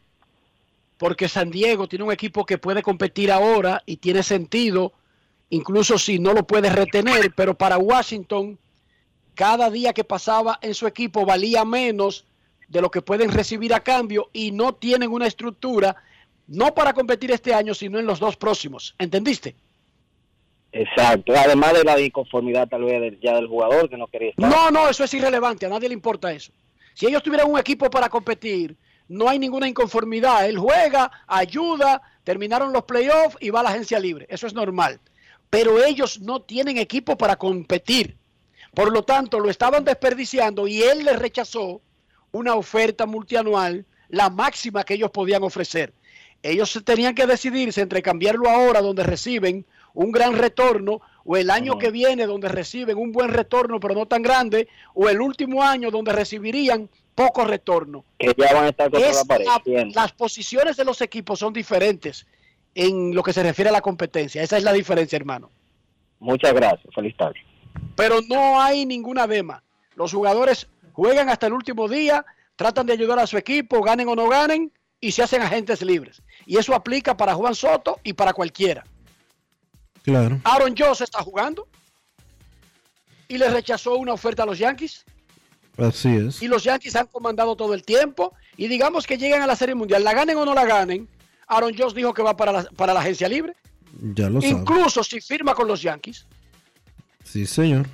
Porque San Diego tiene un equipo que puede competir ahora y tiene sentido, incluso si no lo puede retener, pero para Washington, cada día que pasaba en su equipo valía menos de lo que pueden recibir a cambio y no tienen una estructura, no para competir este año, sino en los dos próximos. ¿Entendiste? Exacto, además de la inconformidad tal vez del- ya del jugador que no quería estar. No, no, eso es irrelevante, a nadie le importa eso. Si ellos tuvieran un equipo para competir, no hay ninguna inconformidad. Él juega, ayuda, terminaron los playoffs y va a la agencia libre. Eso es normal. Pero ellos no tienen equipo para competir. Por lo tanto, lo estaban desperdiciando y él les rechazó una oferta multianual, la máxima que ellos podían ofrecer. Ellos se tenían que decidirse entre cambiarlo ahora donde reciben un gran retorno o el año que viene donde reciben un buen retorno pero no tan grande o el último año donde recibirían poco retorno. que ya van a estar contra Es la pared. la- Bien. las posiciones de los equipos son diferentes en lo que se refiere a la competencia. Esa es la diferencia, hermano. Muchas gracias, feliz tarde. Pero no hay ninguna dema. Los jugadores juegan hasta el último día, tratan de ayudar a su equipo, ganen o no ganen, y se hacen agentes libres. Y eso aplica para Juan Soto y para cualquiera. Claro. Aaron Jones está jugando y le rechazó una oferta a los Yankees. Así es. Y los Yankees han comandado todo el tiempo. Y digamos que llegan a la Serie Mundial, la ganen o no la ganen. Aaron Jones dijo que va para la, para la agencia libre. Ya lo sabe. Incluso si firma con los Yankees. Sí, señor.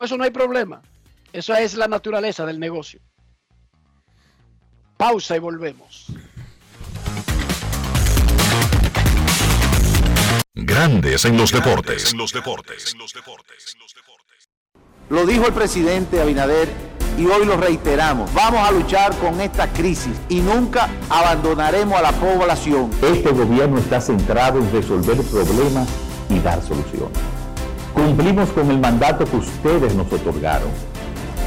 Eso no hay problema. Eso es la naturaleza del negocio. Pausa y volvemos. Grandes en los deportes. Lo dijo el presidente Abinader y hoy lo reiteramos. Vamos a luchar con esta crisis y nunca abandonaremos a la población. Este gobierno está centrado en resolver problemas y dar soluciones. Cumplimos con el mandato que ustedes nos otorgaron.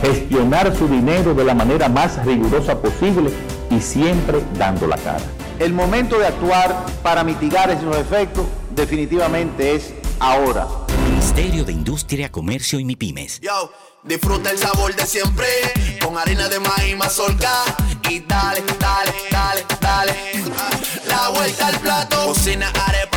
Gestionar su dinero de la manera más rigurosa posible y siempre dando la cara. El momento de actuar para mitigar esos efectos definitivamente es ahora. Ministerio de Industria, Comercio y MIPIMES. Yo, disfruta el sabor de siempre con harina de maíz mazorca y dale, dale, dale, dale. La vuelta al plato, cocina arepa,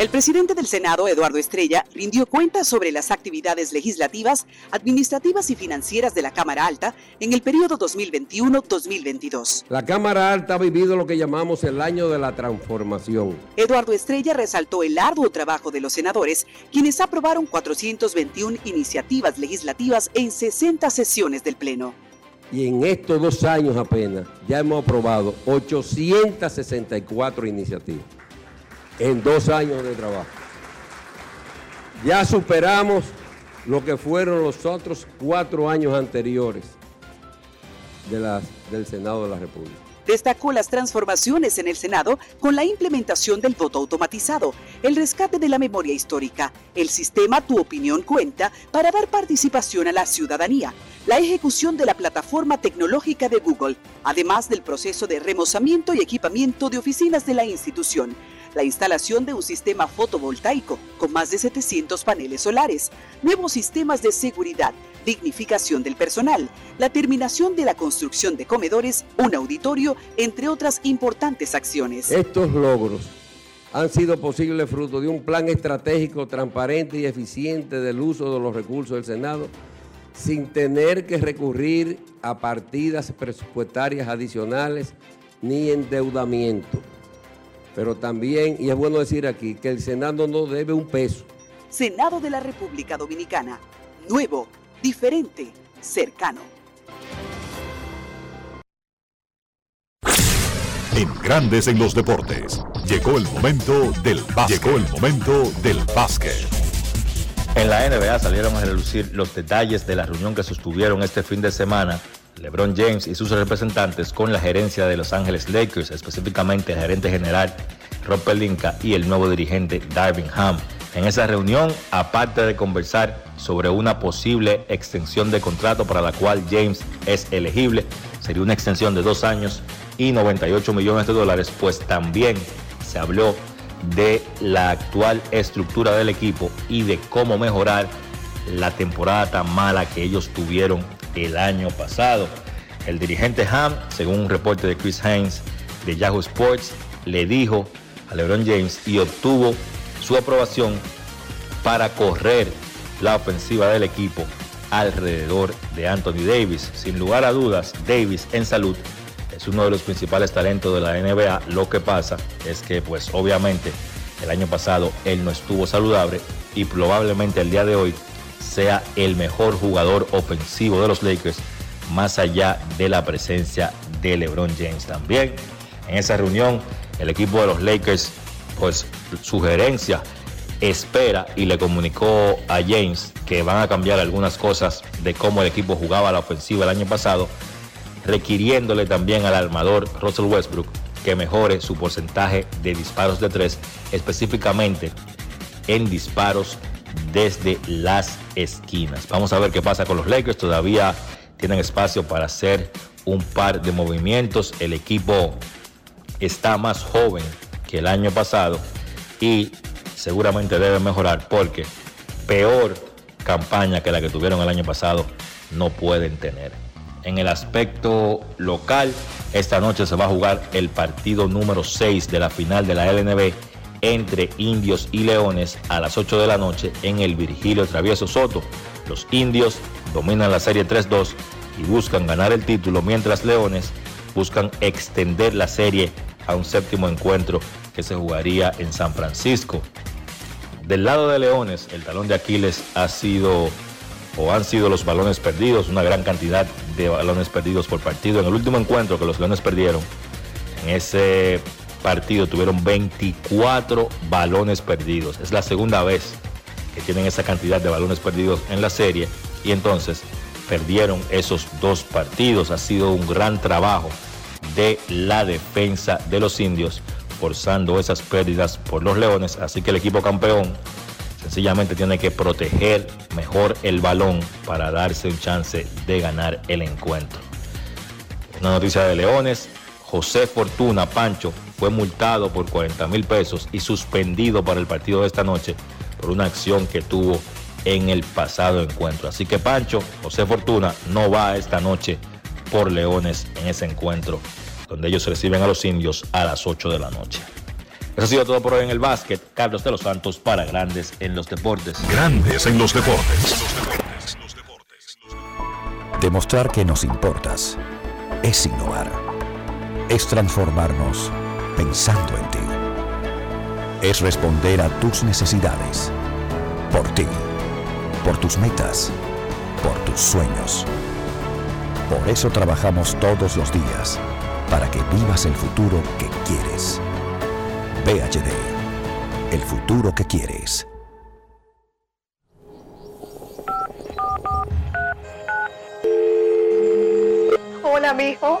El presidente del Senado, Eduardo Estrella, rindió cuentas sobre las actividades legislativas, administrativas y financieras de la Cámara Alta en el periodo 2021-2022. La Cámara Alta ha vivido lo que llamamos el año de la transformación. Eduardo Estrella resaltó el arduo trabajo de los senadores, quienes aprobaron 421 iniciativas legislativas en 60 sesiones del Pleno. Y en estos dos años apenas ya hemos aprobado 864 iniciativas. En dos años de trabajo. Ya superamos lo que fueron los otros cuatro años anteriores del Senado de la República. Destacó las transformaciones en el Senado con la implementación del voto automatizado, el rescate de la memoria histórica, el sistema Tu opinión cuenta para dar participación a la ciudadanía, la ejecución de la plataforma tecnológica de Google, además del proceso de remozamiento y equipamiento de oficinas de la institución, la instalación de un sistema fotovoltaico con más de 700 paneles solares, nuevos sistemas de seguridad, dignificación del personal, la terminación de la construcción de comedores, un auditorio, entre otras importantes acciones. Estos logros han sido posibles fruto de un plan estratégico transparente y eficiente del uso de los recursos del Senado sin tener que recurrir a partidas presupuestarias adicionales ni endeudamiento. Pero también, y es bueno decir aquí, que el Senado no debe un peso. Senado de la República Dominicana. Nuevo, diferente, cercano. En Grandes en los Deportes, llegó el momento del básquet. Llegó el momento del básquet. En la NBA salieron a relucir los detalles de la reunión que sostuvieron este fin de semana LeBron James y sus representantes con la gerencia de Los Ángeles Lakers, específicamente el gerente general Rob Pelinka y el nuevo dirigente Darvin Ham. En esa reunión, aparte de conversar sobre una posible extensión de contrato para la cual James es elegible, sería una extensión de dos años y 98 millones de dólares, pues también se habló de la actual estructura del equipo y de cómo mejorar la temporada tan mala que ellos tuvieron el año pasado. El dirigente Ham, según un reporte de Chris Haynes de Yahoo Sports, le dijo a LeBron James y obtuvo su aprobación para correr la ofensiva del equipo alrededor de Anthony Davis. Sin lugar a dudas, Davis en salud es uno de los principales talentos de la NBA. Lo que pasa es que, pues obviamente, el año pasado él no estuvo saludable y probablemente el día de hoy sea el mejor jugador ofensivo de los Lakers, más allá de la presencia de LeBron James también. En esa reunión, el equipo de los Lakers, pues sugerencia, espera y le comunicó a James que van a cambiar algunas cosas de cómo el equipo jugaba la ofensiva el año pasado, requiriéndole también al armador Russell Westbrook que mejore su porcentaje de disparos de tres, específicamente en disparos desde las esquinas. Vamos a ver qué pasa con los Lakers. Todavía tienen espacio para hacer un par de movimientos. El equipo está más joven que el año pasado y seguramente debe mejorar porque peor campaña que la que tuvieron el año pasado no pueden tener. En el aspecto local, esta noche se va a jugar el partido número 6 de la final de la LNB entre indios y leones a las 8 de la noche en el Virgilio Travieso Soto. Los indios dominan la serie 3-2 y buscan ganar el título, mientras leones buscan extender la serie a un séptimo encuentro que se jugaría en San Francisco. Del lado de Leones, el talón de Aquiles ha sido o han sido los balones perdidos, una gran cantidad de balones perdidos por partido. En el último encuentro que los Leones perdieron, en ese partido tuvieron 24 balones perdidos. Es la segunda vez que tienen esa cantidad de balones perdidos en la serie y entonces perdieron esos dos partidos. Ha sido un gran trabajo de la defensa de los indios, forzando esas pérdidas por los leones. Así que el equipo campeón sencillamente tiene que proteger mejor el balón para darse un chance de ganar el encuentro. Una noticia de leones, José Fortuna Pancho fue multado por 40 mil pesos y suspendido para el partido de esta noche por una acción que tuvo en el pasado encuentro. Así que Pancho, José Fortuna, no va esta noche por Leones en ese encuentro, donde ellos reciben a los indios a las 8 de la noche. Eso ha sido todo por hoy en el básquet. Carlos de los Santos para Grandes en los Deportes. Grandes en los Deportes. Demostrar que nos importas es innovar. Es transformarnos pensando en ti. Es responder a tus necesidades. Por ti. Por tus metas. Por tus sueños. Por eso trabajamos todos los días. Para que vivas el futuro que quieres. VHD. El futuro que quieres. Hola, mijo.